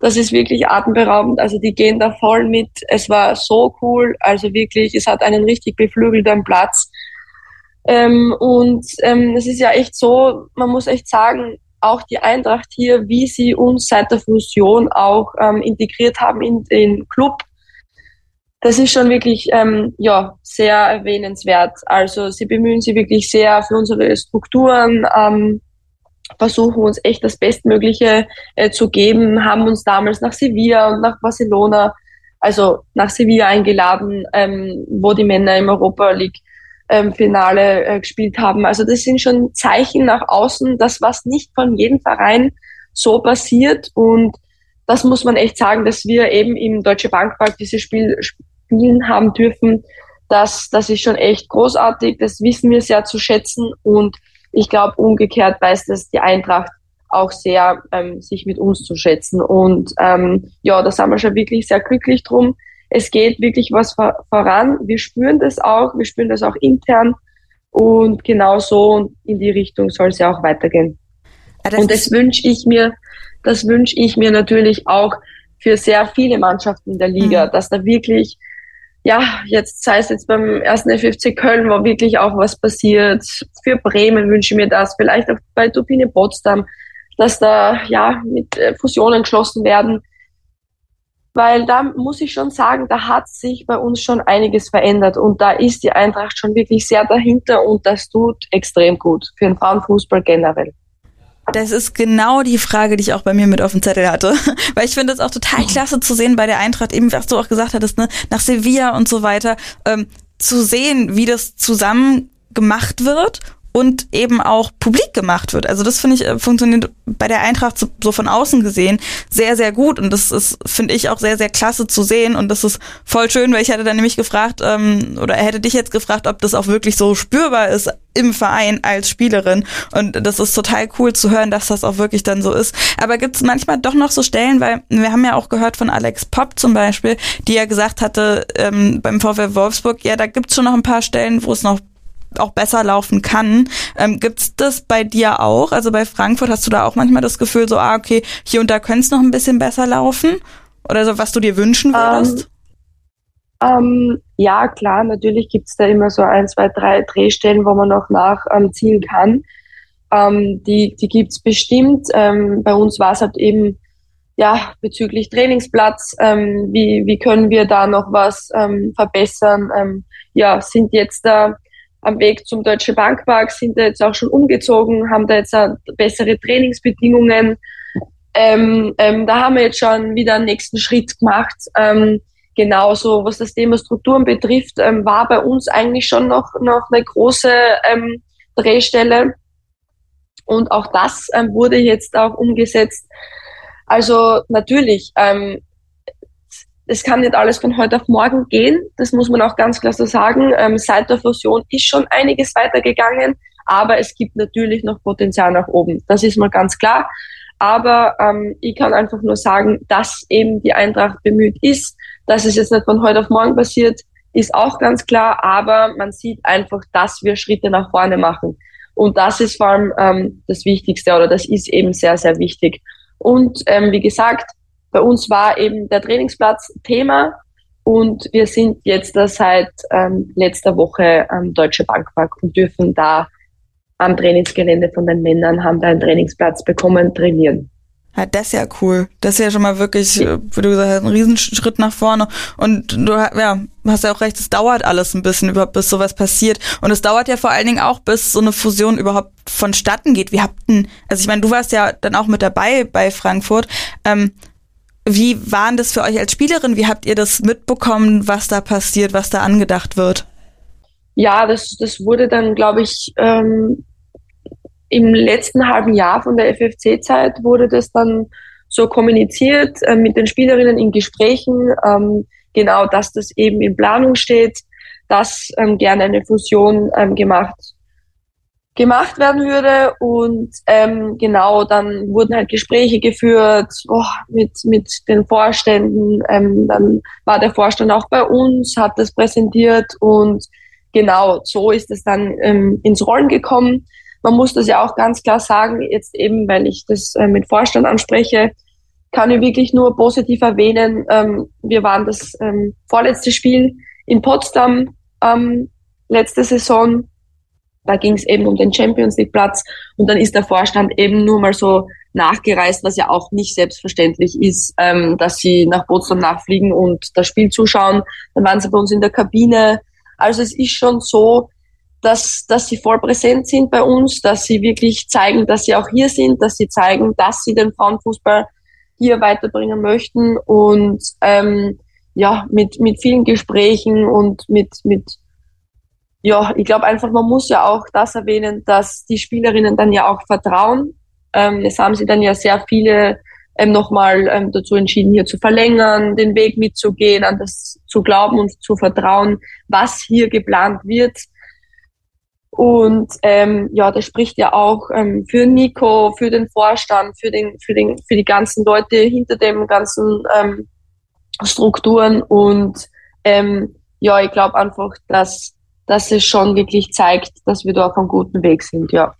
das ist wirklich atemberaubend. Also die gehen da voll mit. Es war so cool. Also wirklich, es hat einen richtig beflügelten Platz. Ähm, und ähm, es ist ja echt so, man muss echt sagen, auch die Eintracht hier, wie sie uns seit der Fusion auch ähm, integriert haben in den Club, das ist schon wirklich ähm, ja sehr erwähnenswert. Also sie bemühen sich wirklich sehr für unsere Strukturen, ähm, versuchen uns echt das Bestmögliche äh, zu geben, haben uns damals nach Sevilla und nach Barcelona, also nach Sevilla eingeladen, ähm, wo die Männer im Europa League ähm, Finale äh, gespielt haben. Also das sind schon Zeichen nach außen, das was nicht von jedem Verein so passiert und das muss man echt sagen, dass wir eben im Deutsche Bankpark dieses Spiel spielen haben dürfen. Das, das ist schon echt großartig. Das wissen wir sehr zu schätzen und ich glaube, umgekehrt weiß das die Eintracht auch sehr, ähm, sich mit uns zu schätzen. Und ähm, ja, da sind wir schon wirklich sehr glücklich drum. Es geht wirklich was voran. Wir spüren das auch, wir spüren das auch intern. Und genau so in die Richtung soll es ja auch weitergehen. Ja, und das wünsche ich mir, das wünsche ich mir natürlich auch für sehr viele Mannschaften in der Liga, mhm. dass da wirklich, ja, jetzt sei es jetzt beim ersten FFC Köln, wo wirklich auch was passiert. Für Bremen wünsche ich mir das, vielleicht auch bei Turbine Potsdam, dass da, ja, mit äh, Fusionen geschlossen werden weil da muss ich schon sagen, da hat sich bei uns schon einiges verändert und da ist die Eintracht schon wirklich sehr dahinter und das tut extrem gut für den Frauenfußball generell. Das ist genau die Frage, die ich auch bei mir mit auf dem Zettel hatte. (laughs) Weil ich finde es auch total klasse zu sehen bei der Eintracht, eben was du auch gesagt hattest, ne, nach Sevilla und so weiter, ähm, zu sehen, wie das zusammen gemacht wird und eben auch publik gemacht wird. Also das finde ich äh, funktioniert bei der Eintracht so, von außen gesehen sehr, sehr gut und das ist, finde ich, auch sehr, sehr klasse zu sehen und das ist voll schön, weil ich hatte dann nämlich gefragt ähm, oder er hätte dich jetzt gefragt, ob das auch wirklich so spürbar ist im Verein als Spielerin und das ist total cool zu hören, dass das auch wirklich dann so ist. Aber gibt es manchmal doch noch so Stellen, weil wir haben ja auch gehört von Alex Popp zum Beispiel, die ja gesagt hatte ähm, beim VfL Wolfsburg, ja, da gibt's schon noch ein paar Stellen, wo es noch auch besser laufen kann. Ähm, gibt's das bei dir auch? Also bei Frankfurt hast du da auch manchmal das Gefühl, so, ah, okay, hier und da könnte es noch ein bisschen besser laufen? Oder so, was du dir wünschen würdest? Um, um, ja, klar, natürlich gibt's da immer so ein, zwei, drei Drehstellen, wo man noch nachziehen ähm, kann. Ähm, die die gibt's bestimmt. Ähm, bei uns war es halt eben ja bezüglich Trainingsplatz. Ähm, wie, wie können wir da noch was ähm, verbessern? Ähm, ja, sind jetzt da am Weg zum Deutsche Bankpark, sind da jetzt auch schon umgezogen, haben da jetzt bessere Trainingsbedingungen. Ähm, ähm, da haben wir jetzt schon wieder einen nächsten Schritt gemacht. Ähm, genauso, was das Thema Strukturen betrifft, ähm, war bei uns eigentlich schon noch, noch eine große ähm, Drehstelle. Und auch das ähm, wurde jetzt auch umgesetzt. Also natürlich, ähm, es kann nicht alles von heute auf morgen gehen. Das muss man auch ganz klar so sagen. Ähm, seit der Fusion ist schon einiges weitergegangen, aber es gibt natürlich noch Potenzial nach oben. Das ist mal ganz klar. Aber ähm, ich kann einfach nur sagen, dass eben die Eintracht bemüht ist, dass es jetzt nicht von heute auf morgen passiert, ist auch ganz klar. Aber man sieht einfach, dass wir Schritte nach vorne machen. Und das ist vor allem ähm, das Wichtigste oder das ist eben sehr, sehr wichtig. Und ähm, wie gesagt, bei uns war eben der Trainingsplatz Thema und wir sind jetzt da seit ähm, letzter Woche am Deutsche Bankpark und dürfen da am Trainingsgelände von den Männern, haben da einen Trainingsplatz bekommen, trainieren. Ja, das ist ja cool. Das ist ja schon mal wirklich, äh, wie du gesagt hast, ein Riesenschritt nach vorne. Und du ja, hast ja auch recht, es dauert alles ein bisschen überhaupt, bis sowas passiert. Und es dauert ja vor allen Dingen auch, bis so eine Fusion überhaupt vonstatten geht. Wie habt denn, also ich meine, du warst ja dann auch mit dabei bei Frankfurt. Ähm, wie waren das für euch als Spielerin? Wie habt ihr das mitbekommen, was da passiert, was da angedacht wird? Ja, das, das wurde dann, glaube ich, ähm, im letzten halben Jahr von der FFC-Zeit wurde das dann so kommuniziert äh, mit den Spielerinnen in Gesprächen, ähm, genau, dass das eben in Planung steht, dass ähm, gerne eine Fusion ähm, gemacht gemacht werden würde und ähm, genau dann wurden halt Gespräche geführt oh, mit mit den Vorständen ähm, dann war der Vorstand auch bei uns hat das präsentiert und genau so ist es dann ähm, ins Rollen gekommen man muss das ja auch ganz klar sagen, jetzt eben, weil ich das äh, mit Vorstand anspreche, kann ich wirklich nur positiv erwähnen. Ähm, wir waren das ähm, vorletzte Spiel in Potsdam ähm, letzte Saison. Da ging es eben um den Champions League Platz und dann ist der Vorstand eben nur mal so nachgereist, was ja auch nicht selbstverständlich ist, ähm, dass sie nach Potsdam nachfliegen und das Spiel zuschauen. Dann waren sie bei uns in der Kabine. Also es ist schon so, dass, dass sie voll präsent sind bei uns, dass sie wirklich zeigen, dass sie auch hier sind, dass sie zeigen, dass sie den Frauenfußball hier weiterbringen möchten und ähm, ja, mit, mit vielen Gesprächen und mit, mit ja, ich glaube einfach, man muss ja auch das erwähnen, dass die Spielerinnen dann ja auch vertrauen. Ähm, es haben sie dann ja sehr viele ähm, nochmal ähm, dazu entschieden, hier zu verlängern, den Weg mitzugehen, an das zu glauben und zu vertrauen, was hier geplant wird. Und ähm, ja, das spricht ja auch ähm, für Nico, für den Vorstand, für den, für den, für die ganzen Leute hinter dem ganzen ähm, Strukturen. Und ähm, ja, ich glaube einfach, dass, dass es schon wirklich zeigt, dass wir da auf einem guten Weg sind, ja.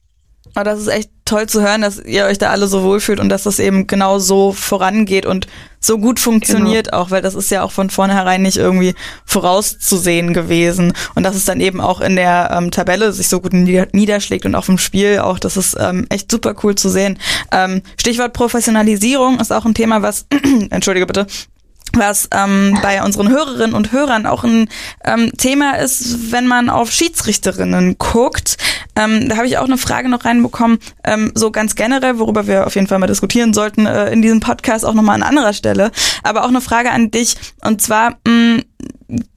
Aber das ist echt toll zu hören, dass ihr euch da alle so wohlfühlt und dass das eben genau so vorangeht und so gut funktioniert genau. auch, weil das ist ja auch von vornherein nicht irgendwie vorauszusehen gewesen. Und dass es dann eben auch in der ähm, Tabelle sich so gut niederschlägt und auch im Spiel auch, das ist ähm, echt super cool zu sehen. Ähm, Stichwort Professionalisierung ist auch ein Thema, was, (clears throat) entschuldige bitte, was ähm, bei unseren Hörerinnen und Hörern auch ein ähm, Thema ist, wenn man auf Schiedsrichterinnen guckt. Ähm, da habe ich auch eine Frage noch reinbekommen, ähm, so ganz generell, worüber wir auf jeden Fall mal diskutieren sollten äh, in diesem Podcast auch nochmal an anderer Stelle. Aber auch eine Frage an dich und zwar, mh,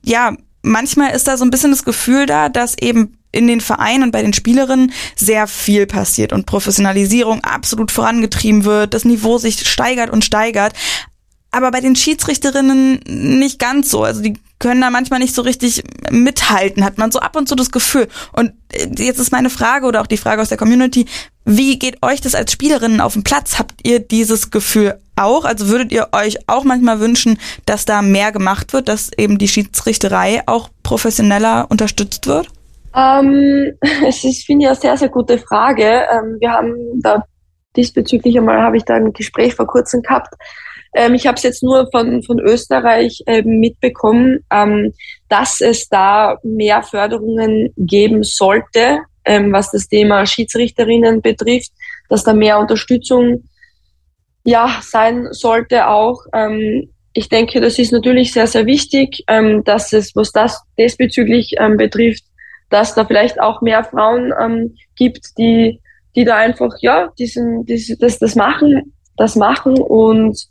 ja, manchmal ist da so ein bisschen das Gefühl da, dass eben in den Vereinen und bei den Spielerinnen sehr viel passiert und Professionalisierung absolut vorangetrieben wird, das Niveau sich steigert und steigert. Aber bei den Schiedsrichterinnen nicht ganz so. Also die können da manchmal nicht so richtig mithalten, hat man so ab und zu das Gefühl. Und äh, jetzt ist meine Frage oder auch die Frage aus der Community, wie geht euch das als Spielerinnen auf dem Platz? Habt ihr dieses Gefühl auch? Also würdet ihr euch auch manchmal wünschen, dass da mehr gemacht wird, dass eben die Schiedsrichterei auch professioneller unterstützt wird? Ähm, (laughs) es ist, finde ich, eine sehr, sehr gute Frage. Ähm, wir haben da diesbezüglich einmal, habe ich da ein Gespräch vor kurzem gehabt. Ähm, ich habe es jetzt nur von, von Österreich ähm, mitbekommen, ähm, dass es da mehr Förderungen geben sollte, ähm, was das Thema Schiedsrichterinnen betrifft, dass da mehr Unterstützung ja sein sollte auch. Ähm, ich denke, das ist natürlich sehr, sehr wichtig, ähm, dass es, was das diesbezüglich ähm, betrifft, dass da vielleicht auch mehr Frauen ähm, gibt, die, die da einfach, ja, diesen, diese, das, das machen, das machen und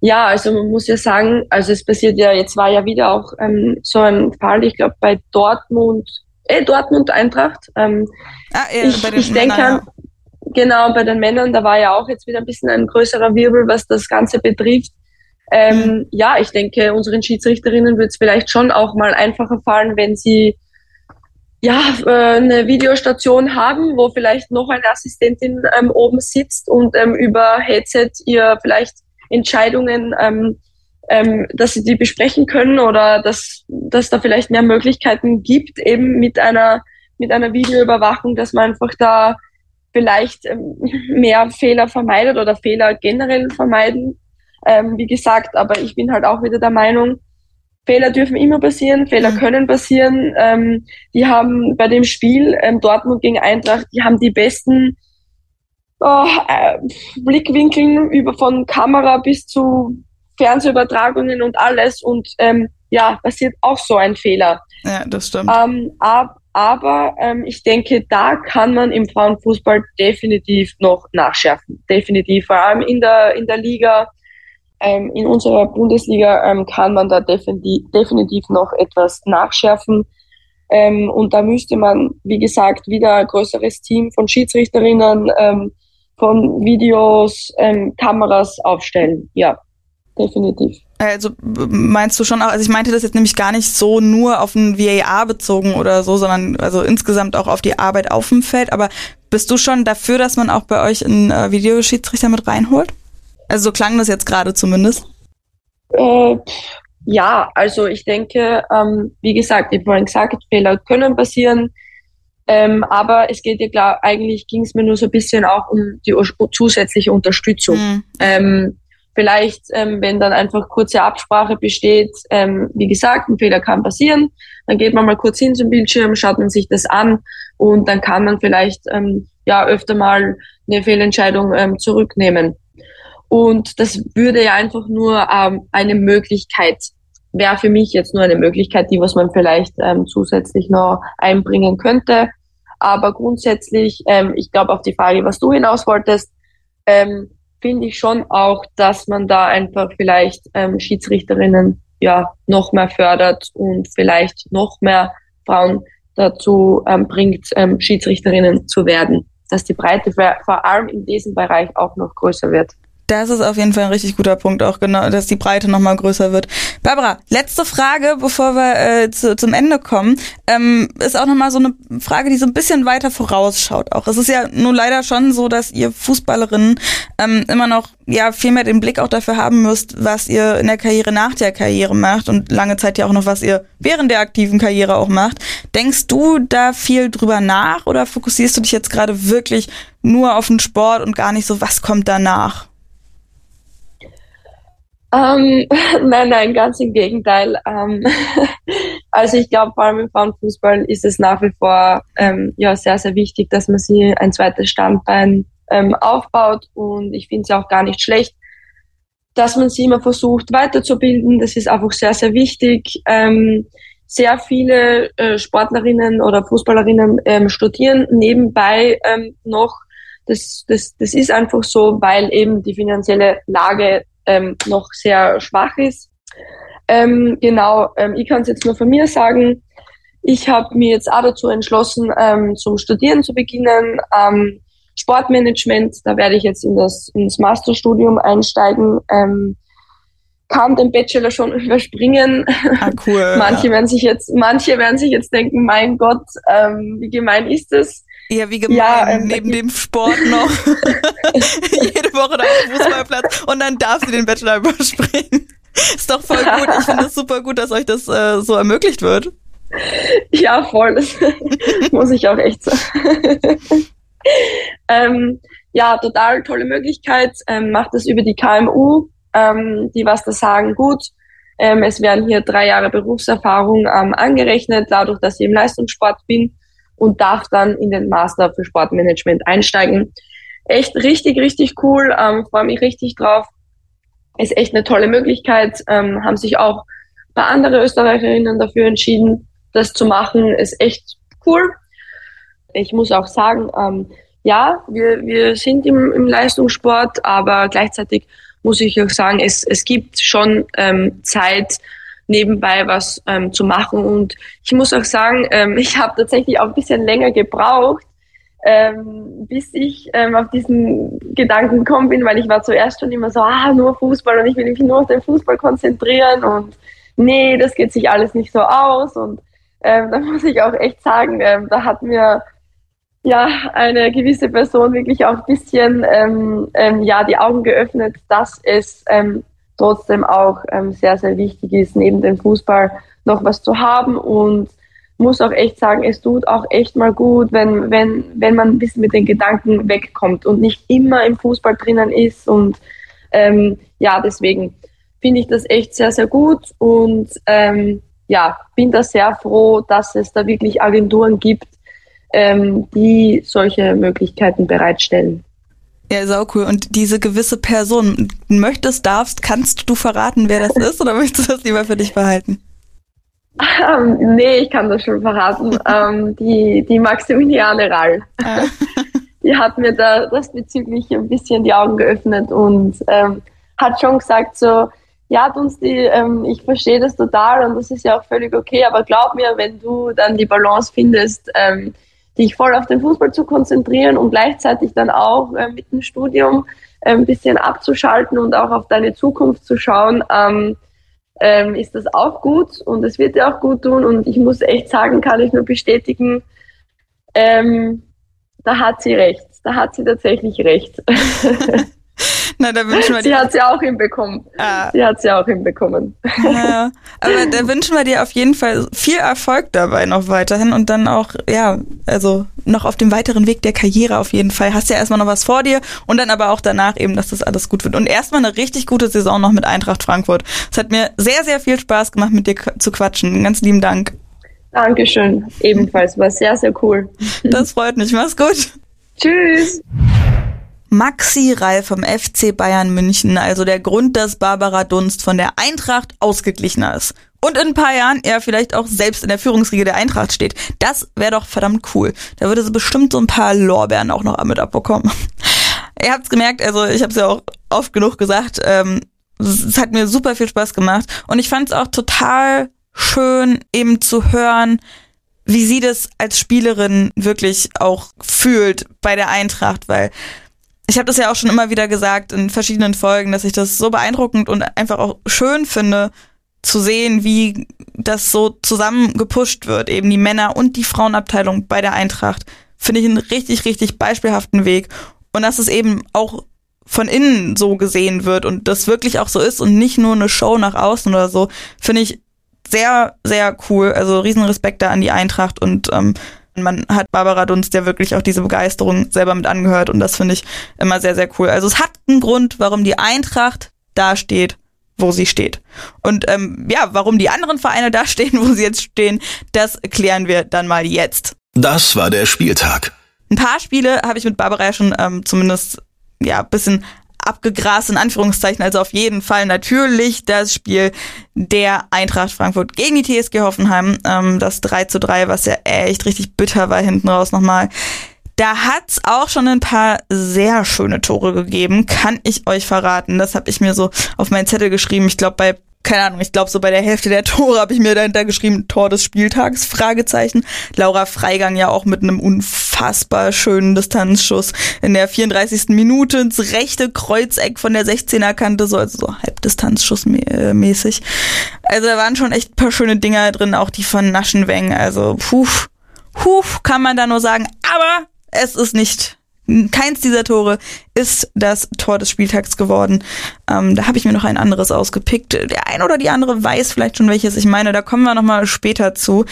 ja, also man muss ja sagen, also es passiert ja, jetzt war ja wieder auch ähm, so ein Fall, ich glaube bei Dortmund, äh, Dortmund Eintracht. Ähm, ah, ja, ich, ich denke an, genau, bei den Männern, da war ja auch jetzt wieder ein bisschen ein größerer Wirbel, was das Ganze betrifft. Ähm, mhm. Ja, ich denke, unseren Schiedsrichterinnen wird es vielleicht schon auch mal einfacher fallen, wenn sie ja, äh, eine Videostation haben, wo vielleicht noch eine Assistentin ähm, oben sitzt und ähm, über Headset ihr vielleicht Entscheidungen, ähm, ähm, dass sie die besprechen können oder dass, dass da vielleicht mehr Möglichkeiten gibt, eben mit einer, mit einer Videoüberwachung, dass man einfach da vielleicht ähm, (laughs) mehr Fehler vermeidet oder Fehler generell vermeiden. Ähm, wie gesagt, aber ich bin halt auch wieder der Meinung, Fehler dürfen immer passieren, Fehler mhm. können passieren. Ähm, die haben bei dem Spiel ähm, Dortmund gegen Eintracht, die haben die besten äh, Blickwinkeln über von Kamera bis zu Fernsehübertragungen und alles und ähm, ja, passiert auch so ein Fehler. Ja, das stimmt. Ähm, ab, aber ähm, ich denke, da kann man im Frauenfußball definitiv noch nachschärfen. Definitiv. Vor allem in der, in der Liga, ähm, in unserer Bundesliga ähm, kann man da definitiv, definitiv noch etwas nachschärfen. Ähm, und da müsste man, wie gesagt, wieder ein größeres Team von Schiedsrichterinnen ähm, von Videos, ähm, Kameras aufstellen. Ja, definitiv. Also meinst du schon auch, also ich meinte das jetzt nämlich gar nicht so nur auf ein VAR bezogen oder so, sondern also insgesamt auch auf die Arbeit auf dem Feld. Aber bist du schon dafür, dass man auch bei euch einen äh, Videoschiedsrichter mit reinholt? Also so klang das jetzt gerade zumindest. Äh, ja, also ich denke, ähm, wie gesagt, ich habe vorhin gesagt, Fehler können passieren. Ähm, aber es geht ja klar, eigentlich ging es mir nur so ein bisschen auch um die zusätzliche Unterstützung. Mhm. Ähm, vielleicht, ähm, wenn dann einfach kurze Absprache besteht, ähm, wie gesagt, ein Fehler kann passieren, dann geht man mal kurz hin zum Bildschirm, schaut man sich das an und dann kann man vielleicht ähm, ja öfter mal eine Fehlentscheidung ähm, zurücknehmen. Und das würde ja einfach nur eine Möglichkeit, wäre für mich jetzt nur eine Möglichkeit, die was man vielleicht ähm, zusätzlich noch einbringen könnte. Aber grundsätzlich, ähm, ich glaube auf die Frage, was du hinaus wolltest, ähm, finde ich schon auch, dass man da einfach vielleicht ähm, Schiedsrichterinnen ja noch mehr fördert und vielleicht noch mehr Frauen dazu ähm, bringt, ähm, Schiedsrichterinnen zu werden. Dass die Breite vor allem in diesem Bereich auch noch größer wird. Das ist auf jeden Fall ein richtig guter Punkt, auch genau, dass die Breite nochmal größer wird. Barbara, letzte Frage, bevor wir äh, zu, zum Ende kommen, ähm, ist auch nochmal so eine Frage, die so ein bisschen weiter vorausschaut. Auch es ist ja nur leider schon so, dass ihr Fußballerinnen ähm, immer noch ja viel mehr den Blick auch dafür haben müsst, was ihr in der Karriere nach der Karriere macht und lange Zeit ja auch noch, was ihr während der aktiven Karriere auch macht. Denkst du da viel drüber nach oder fokussierst du dich jetzt gerade wirklich nur auf den Sport und gar nicht so, was kommt danach? Ähm, (laughs) nein, nein, ganz im Gegenteil. Ähm, (laughs) also ich glaube, vor allem im Frauenfußball ist es nach wie vor ähm, ja sehr, sehr wichtig, dass man sich ein zweites Standbein ähm, aufbaut und ich finde es auch gar nicht schlecht, dass man sie immer versucht weiterzubilden. Das ist einfach sehr, sehr wichtig. Ähm, sehr viele äh, Sportlerinnen oder Fußballerinnen ähm, studieren nebenbei noch. Das, das, das ist einfach so, weil eben die finanzielle Lage ähm, noch sehr schwach ist. Ähm, genau, ähm, ich kann es jetzt nur von mir sagen. ich habe mir jetzt auch dazu entschlossen, ähm, zum Studieren zu beginnen. Ähm, Sportmanagement, da werde ich jetzt in das, ins Masterstudium einsteigen. Ähm, kann den Bachelor schon (laughs) überspringen. Ah, cool. manche werden sich jetzt, manche werden sich jetzt denken, mein Gott, ähm, wie gemein ist es? Ja, wie gemein, ja, ähm, neben dem Sport noch (laughs) jede Woche auf dem Fußballplatz und dann darf sie den Bachelor überspringen. Ist doch voll gut. Ich finde es super gut, dass euch das äh, so ermöglicht wird. Ja, voll. Das (laughs) muss ich auch echt sagen. (laughs) ähm, ja, total tolle Möglichkeit. Ähm, macht das über die KMU, ähm, die was da sagen, gut. Ähm, es werden hier drei Jahre Berufserfahrung ähm, angerechnet, dadurch, dass ich im Leistungssport bin und darf dann in den Master für Sportmanagement einsteigen. Echt richtig, richtig cool. Ähm, Freue mich richtig drauf. Ist echt eine tolle Möglichkeit. Ähm, haben sich auch ein paar andere Österreicherinnen dafür entschieden, das zu machen. Ist echt cool. Ich muss auch sagen, ähm, ja, wir, wir sind im, im Leistungssport, aber gleichzeitig muss ich auch sagen, es, es gibt schon ähm, Zeit, nebenbei was ähm, zu machen. Und ich muss auch sagen, ähm, (laughs) ich habe tatsächlich auch ein bisschen länger gebraucht, ähm, bis ich ähm, auf diesen Gedanken gekommen bin, weil ich war zuerst schon immer so, ah, nur Fußball und ich will mich nur auf den Fußball konzentrieren und nee, das geht sich alles nicht so aus. Und ähm, da (laughs) muss ich auch echt sagen, ähm, da hat mir ja eine gewisse Person wirklich auch ein bisschen ähm, ähm, ja die Augen geöffnet, dass es ähm, trotzdem auch ähm, sehr sehr wichtig ist, neben dem Fußball noch was zu haben und muss auch echt sagen, es tut auch echt mal gut, wenn wenn wenn man ein bisschen mit den Gedanken wegkommt und nicht immer im Fußball drinnen ist und ähm, ja deswegen finde ich das echt sehr sehr gut und ähm, ja bin da sehr froh, dass es da wirklich Agenturen gibt, ähm, die solche Möglichkeiten bereitstellen. Ja, sau cool. Und diese gewisse Person, möchtest, darfst, kannst du verraten, wer das ist oder möchtest du das lieber für dich behalten? Ähm, nee, ich kann das schon verraten. (laughs) ähm, die, die Maximiliane Rall. Ah. die hat mir da das bezüglich ein bisschen die Augen geöffnet und ähm, hat schon gesagt so, ja, Dunsti, ähm, ich verstehe das total und das ist ja auch völlig okay, aber glaub mir, wenn du dann die Balance findest, ähm, dich voll auf den Fußball zu konzentrieren und gleichzeitig dann auch äh, mit dem Studium äh, ein bisschen abzuschalten und auch auf deine Zukunft zu schauen, ähm, ähm, ist das auch gut und es wird dir auch gut tun. Und ich muss echt sagen, kann ich nur bestätigen, ähm, da hat sie recht. Da hat sie tatsächlich recht. (laughs) (laughs) Na, da wünschen wir Sie hat sie auch hinbekommen. Ah. Sie hat sie auch hinbekommen. Ja, aber da wünschen wir dir auf jeden Fall viel Erfolg dabei noch weiterhin und dann auch, ja, also noch auf dem weiteren Weg der Karriere auf jeden Fall. Hast ja erstmal noch was vor dir und dann aber auch danach eben, dass das alles gut wird. Und erstmal eine richtig gute Saison noch mit Eintracht Frankfurt. Es hat mir sehr, sehr viel Spaß gemacht, mit dir zu quatschen. Ganz lieben Dank. Dankeschön. Ebenfalls. War sehr, sehr cool. Das freut mich. Mach's gut. Tschüss. Maxi Rall vom FC Bayern München, also der Grund, dass Barbara Dunst von der Eintracht ausgeglichener ist. Und in ein paar Jahren er vielleicht auch selbst in der Führungsriege der Eintracht steht. Das wäre doch verdammt cool. Da würde sie bestimmt so ein paar Lorbeeren auch noch mit abbekommen. (laughs) Ihr habt's gemerkt, also ich habe es ja auch oft genug gesagt, ähm, es hat mir super viel Spaß gemacht. Und ich fand es auch total schön, eben zu hören, wie sie das als Spielerin wirklich auch fühlt bei der Eintracht, weil ich habe das ja auch schon immer wieder gesagt in verschiedenen Folgen, dass ich das so beeindruckend und einfach auch schön finde, zu sehen, wie das so zusammen gepusht wird, eben die Männer- und die Frauenabteilung bei der Eintracht, finde ich einen richtig, richtig beispielhaften Weg. Und dass es eben auch von innen so gesehen wird und das wirklich auch so ist und nicht nur eine Show nach außen oder so, finde ich sehr, sehr cool. Also riesen Respekt da an die Eintracht und ähm, man hat Barbara Dunst ja wirklich auch diese Begeisterung selber mit angehört und das finde ich immer sehr, sehr cool. Also es hat einen Grund, warum die Eintracht da steht, wo sie steht. Und ähm, ja, warum die anderen Vereine da (laughs) stehen, wo sie jetzt stehen, das klären wir dann mal jetzt. Das war der Spieltag. Ein paar Spiele habe ich mit Barbara ja schon ähm, zumindest ja bisschen abgegrast, in Anführungszeichen. Also auf jeden Fall natürlich das Spiel der Eintracht Frankfurt gegen die TSG Hoffenheim. Ähm, das 3 zu 3, was ja echt richtig bitter war hinten raus nochmal. Da hat's auch schon ein paar sehr schöne Tore gegeben, kann ich euch verraten. Das habe ich mir so auf meinen Zettel geschrieben. Ich glaube, bei keine Ahnung, ich glaube so bei der Hälfte der (laughs) Tore habe ich mir dahinter geschrieben, Tor des Spieltags, Fragezeichen. Laura Freigang ja auch mit einem unfassbar schönen Distanzschuss in der 34. Minute ins rechte Kreuzeck von der 16er Kante, so, also so Halbdistanzschuss mäßig. Also da waren schon echt paar schöne Dinger drin, auch die von Naschenweng, also puh, puh, kann man da nur sagen, aber es ist nicht Keins dieser Tore ist das Tor des Spieltags geworden. Ähm, da habe ich mir noch ein anderes ausgepickt. Der ein oder die andere weiß vielleicht schon, welches ich meine. Da kommen wir nochmal später zu.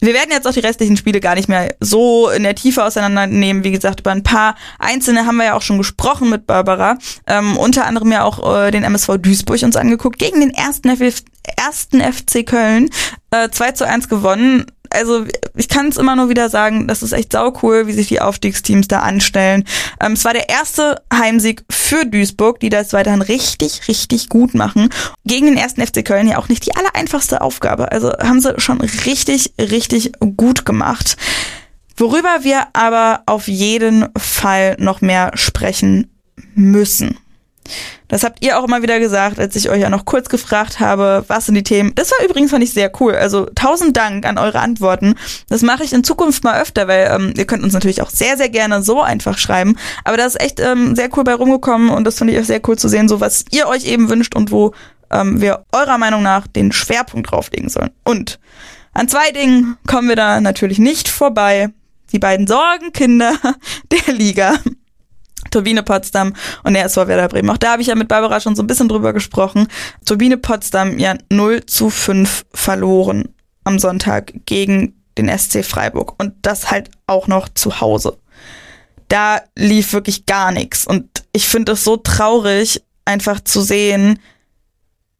Wir werden jetzt auch die restlichen Spiele gar nicht mehr so in der Tiefe auseinandernehmen. Wie gesagt, über ein paar einzelne haben wir ja auch schon gesprochen mit Barbara. Ähm, unter anderem ja auch äh, den MSV Duisburg uns angeguckt. Gegen den ersten, F ersten FC Köln. Äh, 2 zu 1 gewonnen also ich kann es immer nur wieder sagen, das ist echt saucool, wie sich die Aufstiegsteams da anstellen. Ähm, es war der erste Heimsieg für Duisburg, die das weiterhin richtig, richtig gut machen. Gegen den ersten FC Köln ja auch nicht die allereinfachste Aufgabe. Also haben sie schon richtig, richtig gut gemacht. Worüber wir aber auf jeden Fall noch mehr sprechen müssen. Das habt ihr auch immer wieder gesagt, als ich euch ja noch kurz gefragt habe, was sind die Themen. Das war übrigens, fand ich sehr cool. Also tausend Dank an eure Antworten. Das mache ich in Zukunft mal öfter, weil ähm, ihr könnt uns natürlich auch sehr, sehr gerne so einfach schreiben. Aber da ist echt ähm, sehr cool bei rumgekommen und das finde ich auch sehr cool zu sehen, so was ihr euch eben wünscht und wo ähm, wir eurer Meinung nach den Schwerpunkt drauflegen sollen. Und an zwei Dingen kommen wir da natürlich nicht vorbei. Die beiden Sorgenkinder (laughs) der Liga. Turbine Potsdam und der SV Werder Bremen. Auch da habe ich ja mit Barbara schon so ein bisschen drüber gesprochen. Turbine Potsdam ja 0 zu 5 verloren am Sonntag gegen den SC Freiburg und das halt auch noch zu Hause. Da lief wirklich gar nichts und ich finde es so traurig, einfach zu sehen,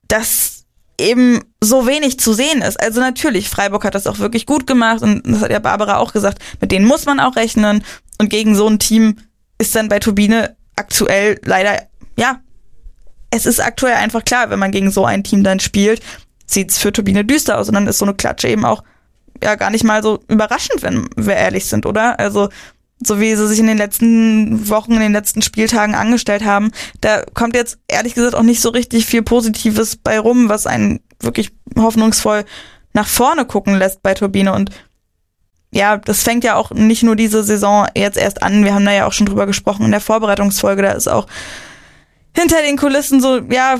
dass eben so wenig zu sehen ist. Also natürlich, Freiburg hat das auch wirklich gut gemacht und das hat ja Barbara auch gesagt, mit denen muss man auch rechnen und gegen so ein Team ist dann bei Turbine aktuell leider, ja, es ist aktuell einfach klar, wenn man gegen so ein Team dann spielt, sieht's für Turbine düster aus und dann ist so eine Klatsche eben auch ja gar nicht mal so überraschend, wenn wir ehrlich sind, oder? Also so wie sie sich in den letzten Wochen, in den letzten Spieltagen angestellt haben, da kommt jetzt ehrlich gesagt auch nicht so richtig viel Positives bei rum, was einen wirklich hoffnungsvoll nach vorne gucken lässt bei Turbine und ja, das fängt ja auch nicht nur diese Saison jetzt erst an. Wir haben da ja auch schon drüber gesprochen in der Vorbereitungsfolge. Da ist auch hinter den Kulissen so, ja,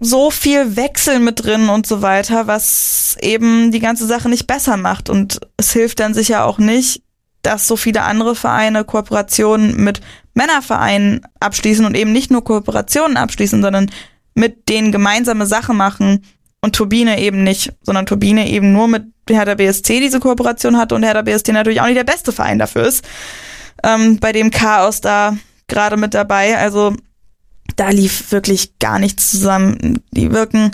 so viel Wechsel mit drin und so weiter, was eben die ganze Sache nicht besser macht. Und es hilft dann sicher auch nicht, dass so viele andere Vereine Kooperationen mit Männervereinen abschließen und eben nicht nur Kooperationen abschließen, sondern mit denen gemeinsame Sachen machen und Turbine eben nicht, sondern Turbine eben nur mit Hertha BSC diese Kooperation hatte und Hertha BSC natürlich auch nicht der beste Verein dafür ist. Ähm, bei dem Chaos da gerade mit dabei. Also da lief wirklich gar nichts zusammen. Die wirken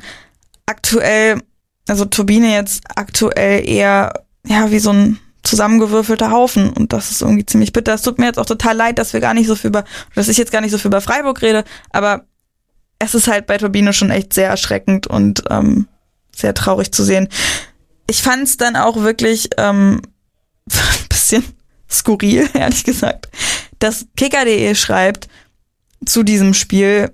aktuell, also Turbine jetzt aktuell eher ja wie so ein zusammengewürfelter Haufen und das ist irgendwie ziemlich bitter. Es tut mir jetzt auch total leid, dass wir gar nicht so viel über, dass ich jetzt gar nicht so viel über Freiburg rede, aber es ist halt bei Turbine schon echt sehr erschreckend und ähm, sehr traurig zu sehen ich fand es dann auch wirklich ähm, (laughs) bisschen skurril, (laughs) ehrlich gesagt, dass kicker.de schreibt zu diesem Spiel,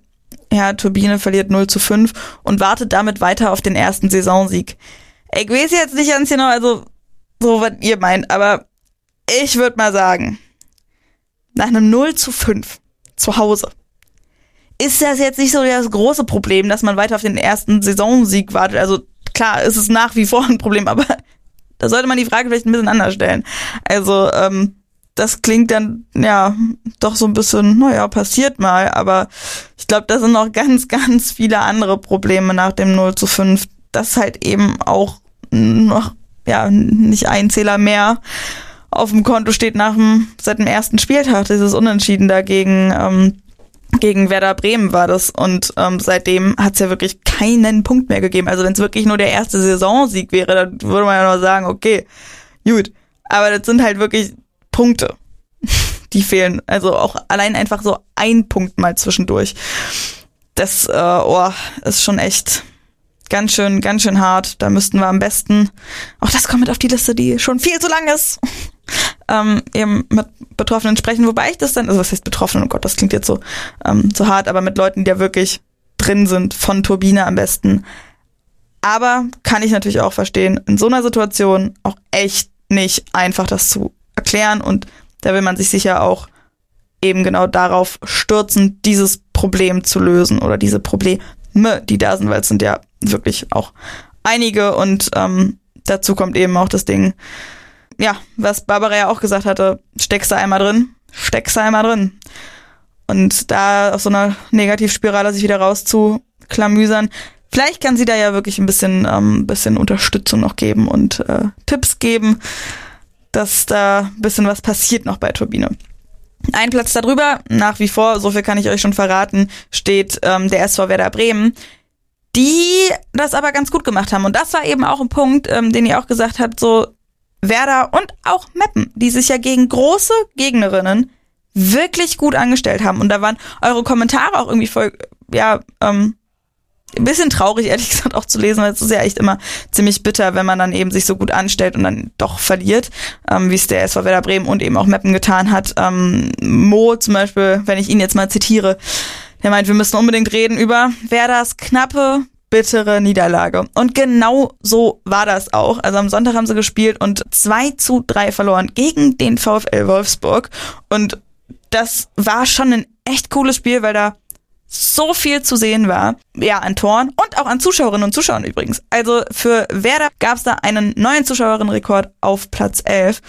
ja, Turbine verliert 0 zu 5 und wartet damit weiter auf den ersten Saisonsieg. Ich weiß jetzt nicht ganz genau, also so was ihr meint, aber ich würde mal sagen, nach einem 0 zu 5 zu Hause ist das jetzt nicht so das große Problem, dass man weiter auf den ersten Saisonsieg wartet. Also klar, ist es nach wie vor ein Problem, aber (laughs) da sollte man die Frage vielleicht ein bisschen anders stellen. Also, ähm, das klingt dann ja doch so ein bisschen, naja, passiert mal, aber ich glaube, da sind noch (laughs) ganz, ganz viele andere Probleme nach dem 0 zu 5, dass halt eben auch noch, ja, nicht ein Zähler mehr auf dem Konto steht nach dem, seit dem ersten Spieltag, dieses Unentschieden dagegen ähm, gegen Werder Bremen war das und ähm, seitdem hat es ja wirklich keinen Punkt mehr gegeben. Also wenn es wirklich nur der erste Saisonsieg wäre, dann würde man ja nur sagen, okay, gut. Aber das sind halt wirklich Punkte, (laughs) die fehlen. Also auch allein einfach so ein Punkt mal zwischendurch. Das äh, oh, ist schon echt ganz schön, ganz schön hart. Da müssten wir am besten, auch das kommt mit auf die Liste, die schon viel zu lang ist, ähm, eben mit Betroffenen sprechen, wobei ich das dann, also was heißt Betroffenen, oh Gott, das klingt jetzt so, ähm, so hart, aber mit Leuten, die ja wirklich drin sind, von Turbine am besten, Aber kann ich natürlich auch verstehen, in so einer Situation auch echt nicht einfach das zu erklären. Und da will man sich sicher auch eben genau darauf stürzen, dieses Problem zu lösen oder diese Probleme, die da sind, weil es sind ja wirklich auch einige. Und ähm, dazu kommt eben auch das Ding, ja, was Barbara ja auch gesagt hatte, steckst du einmal drin, steckst du einmal drin. Und da aus so einer Negativspirale sich wieder rauszuklamüsern, vielleicht kann sie da ja wirklich ein bisschen, ähm, bisschen Unterstützung noch geben und äh, Tipps geben, dass da ein bisschen was passiert noch bei Turbine. Ein Platz darüber, nach wie vor, so viel kann ich euch schon verraten, steht ähm, der SV Werder Bremen, die das aber ganz gut gemacht haben. Und das war eben auch ein Punkt, ähm, den ihr auch gesagt habt, so Werder und auch Meppen, die sich ja gegen große Gegnerinnen wirklich gut angestellt haben. Und da waren eure Kommentare auch irgendwie voll, ja, ähm, ein bisschen traurig, (laughs) ehrlich gesagt, auch zu lesen, weil es ist ja echt immer ziemlich bitter, wenn man dann eben sich so gut anstellt und dann doch verliert, ähm, wie es der SV Werder Bremen und eben auch Meppen getan hat. Ähm, Mo zum Beispiel, wenn ich ihn jetzt mal zitiere, der meint, wir müssen unbedingt reden über Werders knappe, bittere Niederlage. Und genau so war das auch. Also am Sonntag haben sie gespielt und 2 zu 3 verloren gegen den VfL Wolfsburg. Und das war schon ein echt cooles Spiel, weil da so viel zu sehen war. Ja, an Toren und auch an Zuschauerinnen und Zuschauern übrigens. Also für Werder gab es da einen neuen Zuschauerinnenrekord auf Platz 11.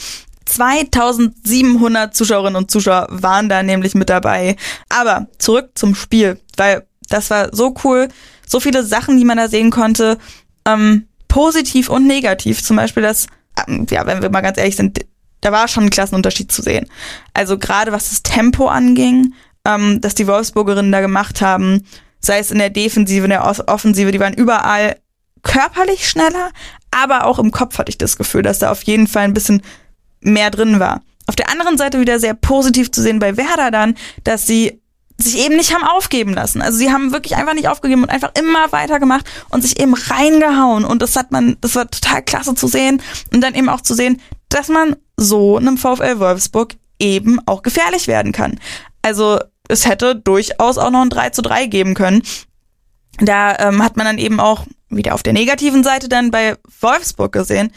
2700 Zuschauerinnen und Zuschauer waren da nämlich mit dabei. Aber zurück zum Spiel, weil das war so cool. So viele Sachen, die man da sehen konnte. Ähm, positiv und negativ. Zum Beispiel das, ähm, ja, wenn wir mal ganz ehrlich sind, da war schon ein Klassenunterschied zu sehen. Also gerade was das Tempo anging, ähm, das die Wolfsburgerinnen da gemacht haben, sei es in der Defensive, in der Offensive, die waren überall körperlich schneller, aber auch im Kopf hatte ich das Gefühl, dass da auf jeden Fall ein bisschen mehr drin war. Auf der anderen Seite wieder sehr positiv zu sehen bei Werder dann, dass sie sich eben nicht haben aufgeben lassen. Also sie haben wirklich einfach nicht aufgegeben und einfach immer weitergemacht und sich eben reingehauen. Und das hat man, das war total klasse zu sehen. Und dann eben auch zu sehen, dass man so einem VfL Wolfsburg eben auch gefährlich werden kann. Also es hätte durchaus auch noch ein 3 zu 3 geben können. Da ähm, hat man dann eben auch wieder auf der negativen Seite dann bei Wolfsburg gesehen,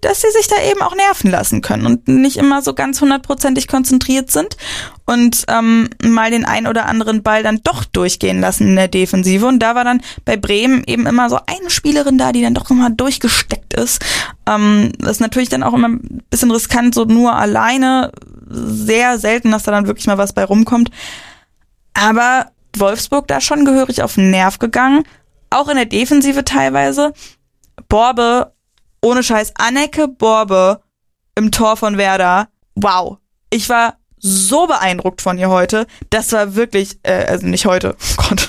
dass sie sich da eben auch nerven lassen können und nicht immer so ganz hundertprozentig konzentriert sind und ähm, mal den ein oder anderen Ball dann doch durchgehen lassen in der Defensive. Und da war dann bei Bremen eben immer so eine Spielerin da, die dann doch nochmal durchgesteckt ist. Ähm, das ist natürlich dann auch immer ein bisschen riskant, so nur alleine. Sehr selten, dass da dann wirklich mal was bei rumkommt. Aber Wolfsburg da schon gehörig auf den Nerv gegangen. Auch in der Defensive teilweise. Borbe, ohne Scheiß, Anneke Borbe im Tor von Werder. Wow. Ich war so beeindruckt von ihr heute. Das war wirklich, äh, also nicht heute, (laughs) oh Gott.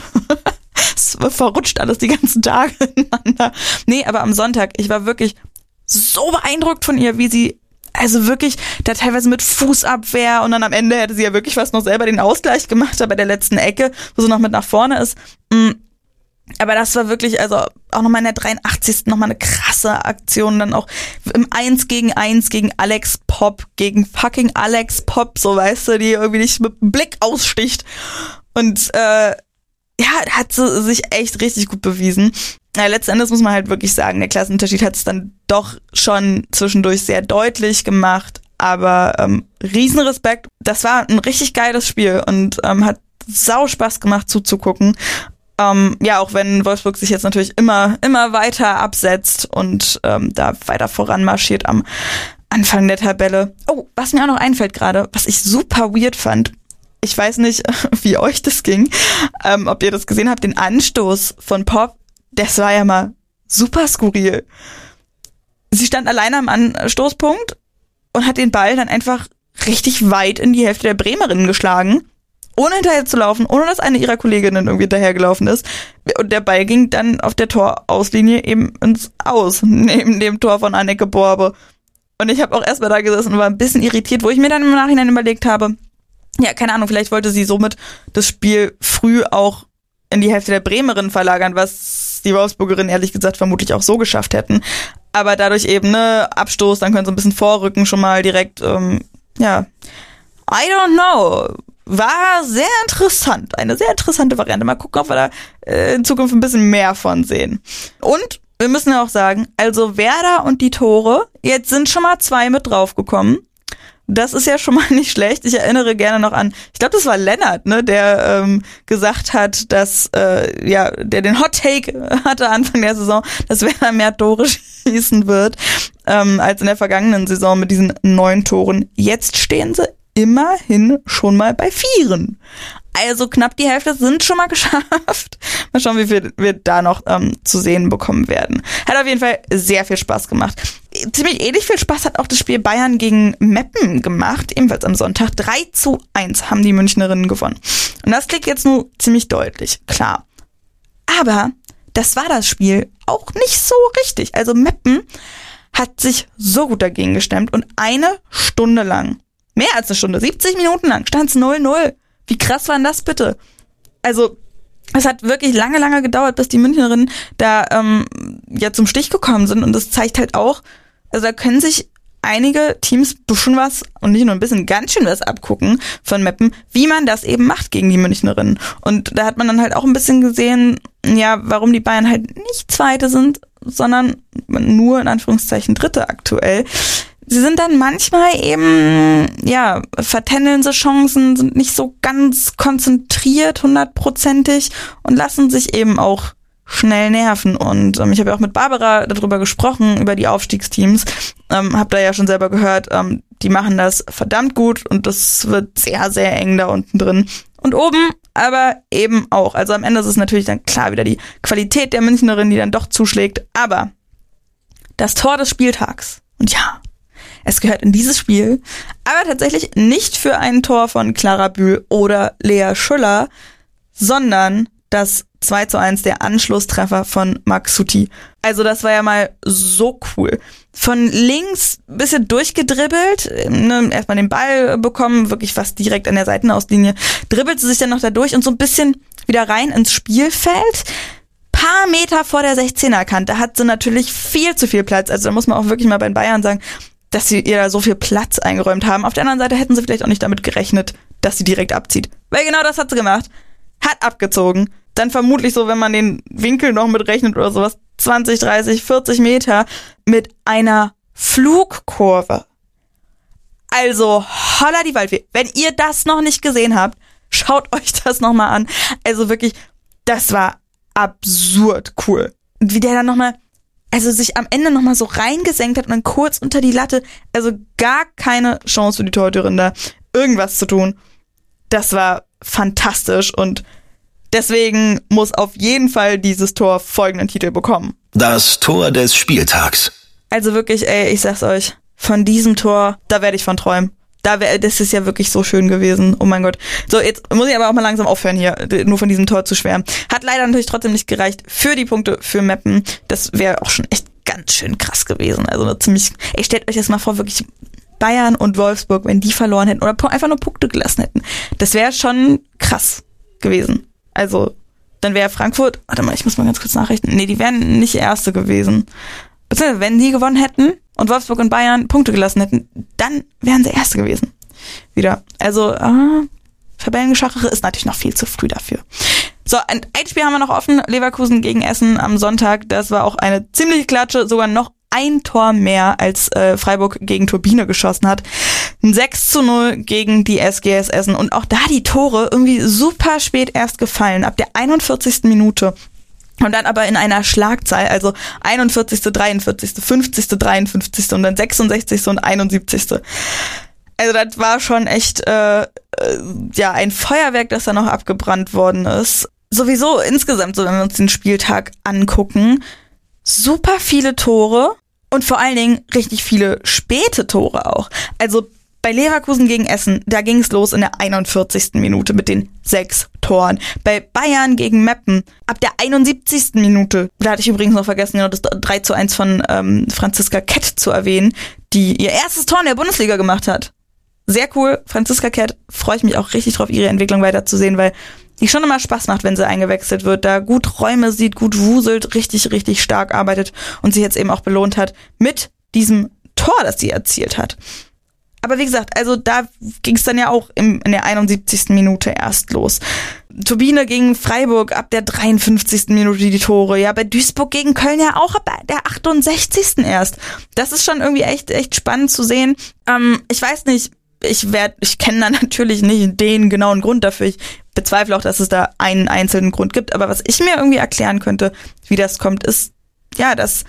es verrutscht alles die ganzen Tage (laughs) ineinander. Nee, aber am Sonntag, ich war wirklich so beeindruckt von ihr, wie sie also wirklich, da teilweise mit Fußabwehr und dann am Ende hätte sie ja wirklich fast noch selber den Ausgleich gemacht, da bei der letzten Ecke, wo sie noch mit nach vorne ist. Mm. Aber das war wirklich, also auch nochmal in der 83. nochmal eine krasse Aktion, dann auch im 1 gegen 1 gegen Alex Pop, gegen fucking Alex Pop, so weißt du, die irgendwie nicht mit dem Blick aussticht. Und äh, ja, hat sie sich echt richtig gut bewiesen. Ja, letzten Endes muss man halt wirklich sagen, der Klassenunterschied hat es dann doch schon zwischendurch sehr deutlich gemacht, aber ähm, Riesenrespekt. Das war ein richtig geiles Spiel und ähm, hat sau Spaß gemacht zuzugucken. Ähm, ja, auch wenn Wolfsburg sich jetzt natürlich immer, immer weiter absetzt und ähm, da weiter voranmarschiert am Anfang der Tabelle. Oh, was mir auch noch einfällt gerade, was ich super weird fand. Ich weiß nicht, (laughs) wie euch das ging, ähm, ob ihr das gesehen habt, den Anstoß von Pop das war ja mal super skurril. Sie stand alleine am Anstoßpunkt und hat den Ball dann einfach richtig weit in die Hälfte der Bremerinnen geschlagen, ohne hinterher zu laufen, ohne dass eine ihrer Kolleginnen irgendwie hinterhergelaufen ist. Und der Ball ging dann auf der Torauslinie eben ins Aus, (laughs) neben dem Tor von Anneke Borbe. Und ich habe auch erstmal da gesessen und war ein bisschen irritiert, wo ich mir dann im Nachhinein überlegt habe, ja, keine Ahnung, vielleicht wollte sie somit das Spiel früh auch in die Hälfte der Bremerin verlagern, was die Wolfsburgerinnen ehrlich gesagt vermutlich auch so geschafft hätten. Aber dadurch eben, ne, Abstoß, dann können sie ein bisschen vorrücken, schon mal direkt, ähm, ja. I don't know. War sehr interessant. Eine sehr interessante Variante. Mal gucken, ob wir da äh, in Zukunft ein bisschen mehr von sehen. Und wir müssen ja auch sagen, also Werder und die Tore, jetzt sind schon mal zwei mit draufgekommen. Das ist ja schon mal (laughs) nicht schlecht. Ich erinnere gerne noch an, ich glaube, das war Lennart, ne, der ähm, gesagt hat, dass äh, ja, der den Hot Take (laughs) hatte Anfang der Saison, dass Werder mehr Tore (laughs) schießen wird ähm, als in der vergangenen Saison mit diesen neun Toren. Jetzt stehen sie immerhin schon mal bei Vieren. Also knapp die Hälfte sind schon mal (laughs) geschafft. Mal schauen, wie viel wir da noch ähm, zu sehen bekommen werden. Hat auf jeden Fall sehr viel Spaß gemacht. Ziemlich ähnlich viel Spaß hat auch das Spiel Bayern gegen Meppen gemacht, ebenfalls am Sonntag. 3 zu 1 haben die Münchnerinnen gewonnen. Und das klingt jetzt nur ziemlich deutlich, klar. Aber das war das Spiel auch nicht so richtig. Also Meppen hat sich so gut dagegen gestemmt und eine Stunde lang, mehr als eine Stunde, 70 Minuten lang, stand es 0-0. Wie krass war denn das bitte? Also, es hat wirklich lange, lange gedauert, bis die Münchnerinnen da ähm, ja zum Stich gekommen sind. Und das zeigt halt auch, also da können sich einige Teams bisschen was und nicht nur ein bisschen ganz schön was abgucken von Meppen, wie man das eben macht gegen die Münchnerinnen. Und da hat man dann halt auch ein bisschen gesehen, ja, warum die Bayern halt nicht Zweite sind, sondern nur in Anführungszeichen Dritte aktuell sie sind dann manchmal eben, ja, vertändeln sie Chancen, sind nicht so ganz konzentriert, hundertprozentig und lassen sich eben auch schnell nerven. Und ähm, ich habe ja auch mit Barbara darüber gesprochen, über die Aufstiegsteams. Ähm, hab da ja schon selber gehört, ähm, die machen das verdammt gut und das wird sehr, sehr eng da unten drin. Und oben aber eben auch. Also am Ende ist es natürlich dann klar wieder die Qualität der Münchnerin, die dann doch zuschlägt. Aber das Tor des Spieltags. Und ja, es gehört in dieses Spiel, aber tatsächlich nicht für ein Tor von Clara Bühl oder Lea Schüller, sondern das 2 zu 1 der Anschlusstreffer von Max Suti. Also das war ja mal so cool. Von links bisschen durchgedribbelt, ne, erstmal den Ball bekommen, wirklich fast direkt an der Seitenauslinie, dribbelt sie sich dann noch da durch und so ein bisschen wieder rein ins Spielfeld. Paar Meter vor der 16er Kante hat sie natürlich viel zu viel Platz. Also da muss man auch wirklich mal bei Bayern sagen, dass sie ihr da so viel Platz eingeräumt haben. Auf der anderen Seite hätten sie vielleicht auch nicht damit gerechnet, dass sie direkt abzieht. Weil genau das hat sie gemacht. Hat abgezogen. Dann vermutlich so, wenn man den Winkel noch mitrechnet oder sowas, 20, 30, 40 Meter mit einer Flugkurve. Also, holla die Waldfee. Wenn ihr das noch nicht gesehen habt, schaut (laughs) euch das nochmal an. Also wirklich, das war absurd cool. Wie der dann nochmal also sich am Ende nochmal so reingesenkt hat und dann kurz unter die Latte, also gar keine Chance für die Torhüterin da irgendwas zu tun. Das war fantastisch und deswegen muss auf jeden Fall dieses Tor folgenden Titel bekommen. Das Tor des Spieltags. Also wirklich, ey, ich sag's euch, von diesem Tor, da werde ich von träumen. Da wär, das ist ja wirklich so schön gewesen. Oh mein Gott. So, jetzt muss ich aber auch mal langsam aufhören hier, nur von diesem Tor zu schwärmen. Hat leider natürlich trotzdem nicht gereicht für die Punkte für Meppen. Das wäre auch schon echt ganz schön krass gewesen. Also ziemlich, ey, stellt euch jetzt mal vor, wirklich Bayern und Wolfsburg, wenn die verloren hätten oder einfach nur Punkte gelassen hätten. Das wäre schon krass gewesen. Also, dann wäre Frankfurt, warte mal, ich muss mal ganz kurz nachrichten. Nee, die wären nicht Erste gewesen. Beziehungsweise, wenn die gewonnen hätten, und Wolfsburg und Bayern Punkte gelassen hätten, dann wären sie Erste gewesen. Wieder. Also, äh, Tabellengeschachere ist natürlich noch viel zu früh dafür. So, ein, ein Spiel haben wir noch offen. Leverkusen gegen Essen am Sonntag. Das war auch eine ziemliche Klatsche, sogar noch ein Tor mehr als äh, Freiburg gegen Turbine geschossen hat. Ein 6 zu 0 gegen die SGS Essen. Und auch da die Tore irgendwie super spät erst gefallen. Ab der 41. Minute und dann aber in einer Schlagzahl, also 41., 43., 50., 53. und dann 66. und 71. Also das war schon echt äh, äh, ja ein Feuerwerk, das da noch abgebrannt worden ist. Sowieso insgesamt, so wenn wir uns den Spieltag angucken, super viele Tore und vor allen Dingen richtig viele späte Tore auch. Also bei Leverkusen gegen Essen, da ging es los in der 41. Minute mit den sechs Toren. Bei Bayern gegen Meppen ab der 71. Minute, da hatte ich übrigens noch vergessen, das 3 zu 1 von ähm, Franziska Kett zu erwähnen, die ihr erstes Tor in der Bundesliga gemacht hat. Sehr cool. Franziska Kett, freue ich mich auch richtig drauf, ihre Entwicklung weiterzusehen, weil die schon immer Spaß macht, wenn sie eingewechselt wird, da gut Räume sieht, gut wuselt, richtig, richtig stark arbeitet und sich jetzt eben auch belohnt hat mit diesem Tor, das sie erzielt hat. Aber wie gesagt, also da ging es dann ja auch im, in der 71. Minute erst los. Turbine gegen Freiburg ab der 53. Minute die Tore. Ja, bei Duisburg gegen Köln ja auch ab der 68. erst. Das ist schon irgendwie echt, echt spannend zu sehen. Ähm, ich weiß nicht, ich werde, ich kenne da (laughs) natürlich nicht den genauen Grund dafür. Ich bezweifle auch, dass es da einen einzelnen Grund gibt. Aber was ich mir irgendwie erklären könnte, wie das kommt, ist, ja, dass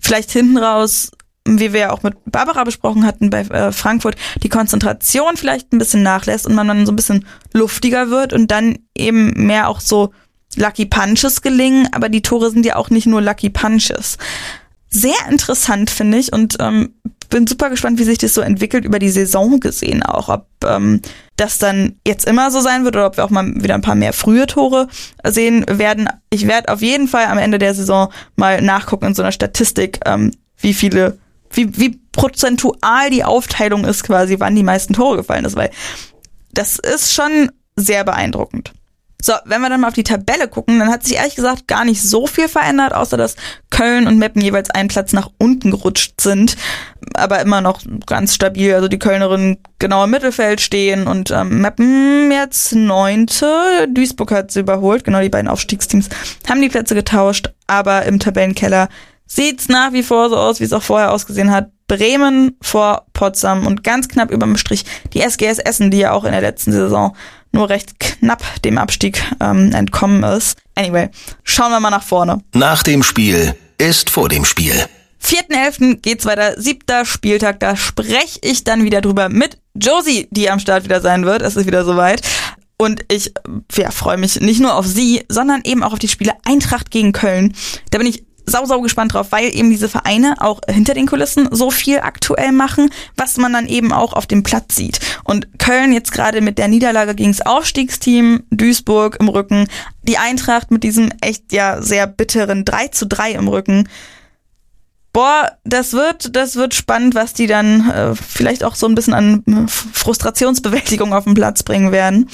vielleicht hinten raus wie wir ja auch mit Barbara besprochen hatten bei äh, Frankfurt, die Konzentration vielleicht ein bisschen nachlässt und man dann so ein bisschen luftiger wird und dann eben mehr auch so Lucky Punches gelingen, aber die Tore sind ja auch nicht nur Lucky Punches. Sehr interessant finde ich und ähm, bin super gespannt, wie sich das so entwickelt über die Saison gesehen auch, ob ähm, das dann jetzt immer so sein wird oder ob wir auch mal wieder ein paar mehr frühe Tore sehen werden. Ich werde auf jeden Fall am Ende der Saison mal nachgucken in so einer Statistik, ähm, wie viele wie, wie prozentual die Aufteilung ist quasi, wann die meisten Tore gefallen ist, weil das ist schon sehr beeindruckend. So, wenn wir dann mal auf die Tabelle gucken, dann hat sich ehrlich gesagt gar nicht so viel verändert, außer dass Köln und Meppen jeweils einen Platz nach unten gerutscht sind, aber immer noch ganz stabil. Also die Kölnerinnen genau im Mittelfeld stehen und ähm, Meppen jetzt neunte. Duisburg hat sie überholt, genau die beiden Aufstiegsteams haben die Plätze getauscht, aber im Tabellenkeller sieht's nach wie vor so aus, wie es auch vorher ausgesehen hat. Bremen vor Potsdam und ganz knapp überm Strich die SGS Essen, die ja auch in der letzten Saison nur recht knapp dem Abstieg ähm, entkommen ist. Anyway, schauen wir mal nach vorne. Nach dem Spiel ist vor dem Spiel. 4.11. geht's weiter, siebter Spieltag, da spreche ich dann wieder drüber mit Josie, die am Start wieder sein wird. Es ist wieder soweit. Und ich ja, freue mich nicht nur auf sie, sondern eben auch auf die Spiele Eintracht gegen Köln. Da bin ich sau, sau gespannt drauf, weil eben diese Vereine auch hinter den Kulissen so viel aktuell machen, was man dann eben auch auf dem Platz sieht. Und Köln jetzt gerade mit der Niederlage gegen das Aufstiegsteam, Duisburg im Rücken, die Eintracht mit diesem echt ja sehr bitteren 3 zu 3 im Rücken. Boah, das wird, das wird spannend, was die dann äh, vielleicht auch so ein bisschen an Frustrationsbewältigung auf den Platz bringen werden.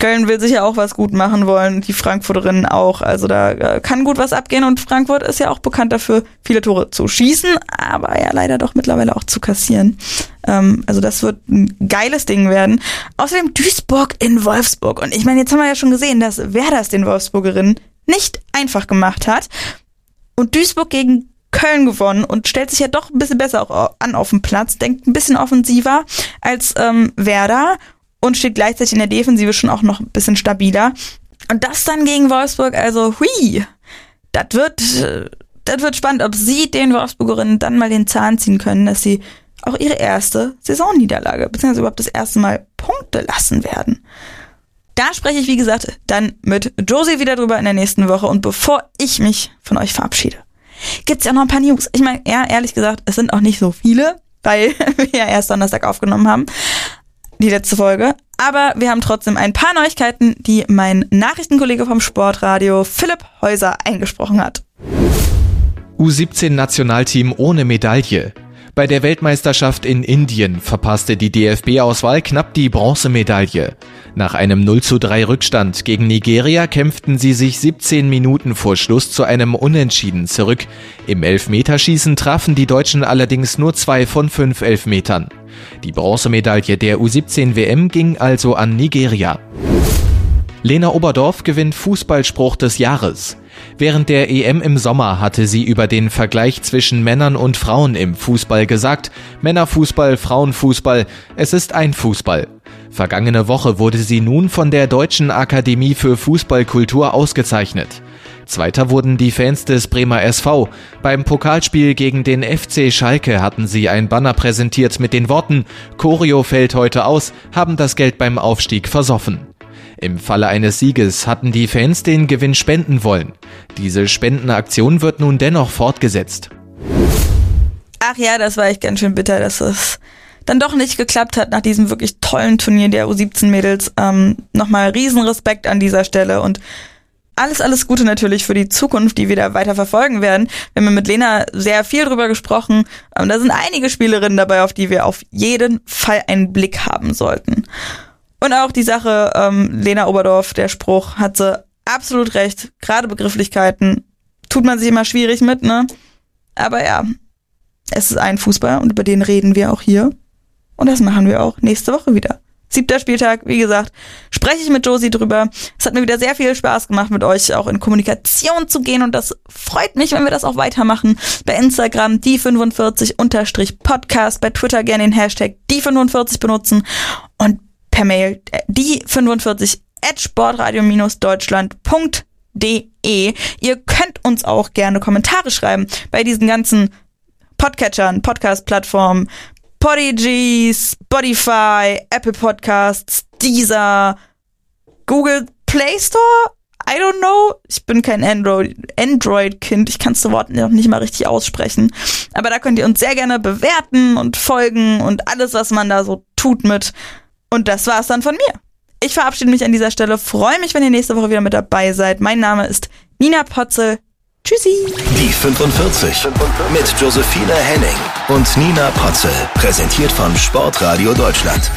Köln will sicher auch was gut machen wollen, die Frankfurterinnen auch. Also da äh, kann gut was abgehen und Frankfurt ist ja auch bekannt dafür, viele Tore zu schießen, aber ja leider doch mittlerweile auch zu kassieren. Ähm, also das wird ein geiles Ding werden. Außerdem Duisburg in Wolfsburg. Und ich meine, jetzt haben wir ja schon gesehen, dass wer das den Wolfsburgerinnen nicht einfach gemacht hat. Und Duisburg gegen Köln gewonnen und stellt sich ja doch ein bisschen besser auch an auf dem Platz, denkt ein bisschen offensiver als ähm, Werder und steht gleichzeitig in der Defensive schon auch noch ein bisschen stabiler. Und das dann gegen Wolfsburg, also hui, das wird, das wird spannend, ob sie den Wolfsburgerinnen dann mal den Zahn ziehen können, dass sie auch ihre erste Saisonniederlage, beziehungsweise überhaupt das erste Mal Punkte lassen werden. Da spreche ich, wie gesagt, dann mit Josie wieder drüber in der nächsten Woche. Und bevor ich mich von euch verabschiede, gibt's ja noch ein paar News. Ich meine, ja, ehrlich gesagt, es sind auch nicht so viele, weil (laughs) wir ja erst Donnerstag aufgenommen haben die letzte Folge. Aber wir haben trotzdem ein paar Neuigkeiten, die mein Nachrichtenkollege vom Sportradio Philipp Häuser eingesprochen hat. U17-Nationalteam ohne Medaille. Bei der Weltmeisterschaft in Indien verpasste die DFB-Auswahl knapp die Bronzemedaille. Nach einem 0 zu 3 Rückstand gegen Nigeria kämpften sie sich 17 Minuten vor Schluss zu einem Unentschieden zurück. Im Elfmeterschießen trafen die Deutschen allerdings nur zwei von fünf Elfmetern. Die Bronzemedaille der U17 WM ging also an Nigeria. Lena Oberdorf gewinnt Fußballspruch des Jahres. Während der EM im Sommer hatte sie über den Vergleich zwischen Männern und Frauen im Fußball gesagt, Männerfußball, Frauenfußball, es ist ein Fußball. Vergangene Woche wurde sie nun von der Deutschen Akademie für Fußballkultur ausgezeichnet. Zweiter wurden die Fans des Bremer SV. Beim Pokalspiel gegen den FC Schalke hatten sie ein Banner präsentiert mit den Worten Choreo fällt heute aus, haben das Geld beim Aufstieg versoffen. Im Falle eines Sieges hatten die Fans den Gewinn spenden wollen. Diese Spendenaktion wird nun dennoch fortgesetzt. Ach ja, das war echt ganz schön bitter, dass es dann doch nicht geklappt hat nach diesem wirklich tollen Turnier der U17-Mädels. Ähm, Nochmal Riesenrespekt an dieser Stelle und alles, alles Gute natürlich für die Zukunft, die wir da weiter verfolgen werden. Wir haben mit Lena sehr viel drüber gesprochen. Ähm, da sind einige Spielerinnen dabei, auf die wir auf jeden Fall einen Blick haben sollten. Und auch die Sache, ähm, Lena Oberdorf, der Spruch, hat sie absolut recht. Gerade Begrifflichkeiten tut man sich immer schwierig mit, ne? Aber ja, es ist ein Fußball und über den reden wir auch hier. Und das machen wir auch nächste Woche wieder. Siebter Spieltag, wie gesagt, spreche ich mit Josie drüber. Es hat mir wieder sehr viel Spaß gemacht, mit euch auch in Kommunikation zu gehen und das freut mich, wenn wir das auch weitermachen. Bei Instagram die 45 unterstrich Podcast, bei Twitter gerne den Hashtag die 45 benutzen per Mail äh, die 45 at sportradio-deutschland.de. Ihr könnt uns auch gerne Kommentare schreiben bei diesen ganzen Podcatchern, Podcast-Plattformen, Podigy, Spotify, Apple Podcasts, Deezer, Google Play Store? I don't know. Ich bin kein Android, Android-Kind. Ich kann das Wort noch nicht mal richtig aussprechen. Aber da könnt ihr uns sehr gerne bewerten und folgen und alles, was man da so tut mit. Und das war's dann von mir. Ich verabschiede mich an dieser Stelle. Freue mich, wenn ihr nächste Woche wieder mit dabei seid. Mein Name ist Nina Potzel. Tschüssi. Die 45 mit Josephine Henning und Nina Potzel. Präsentiert von Sportradio Deutschland.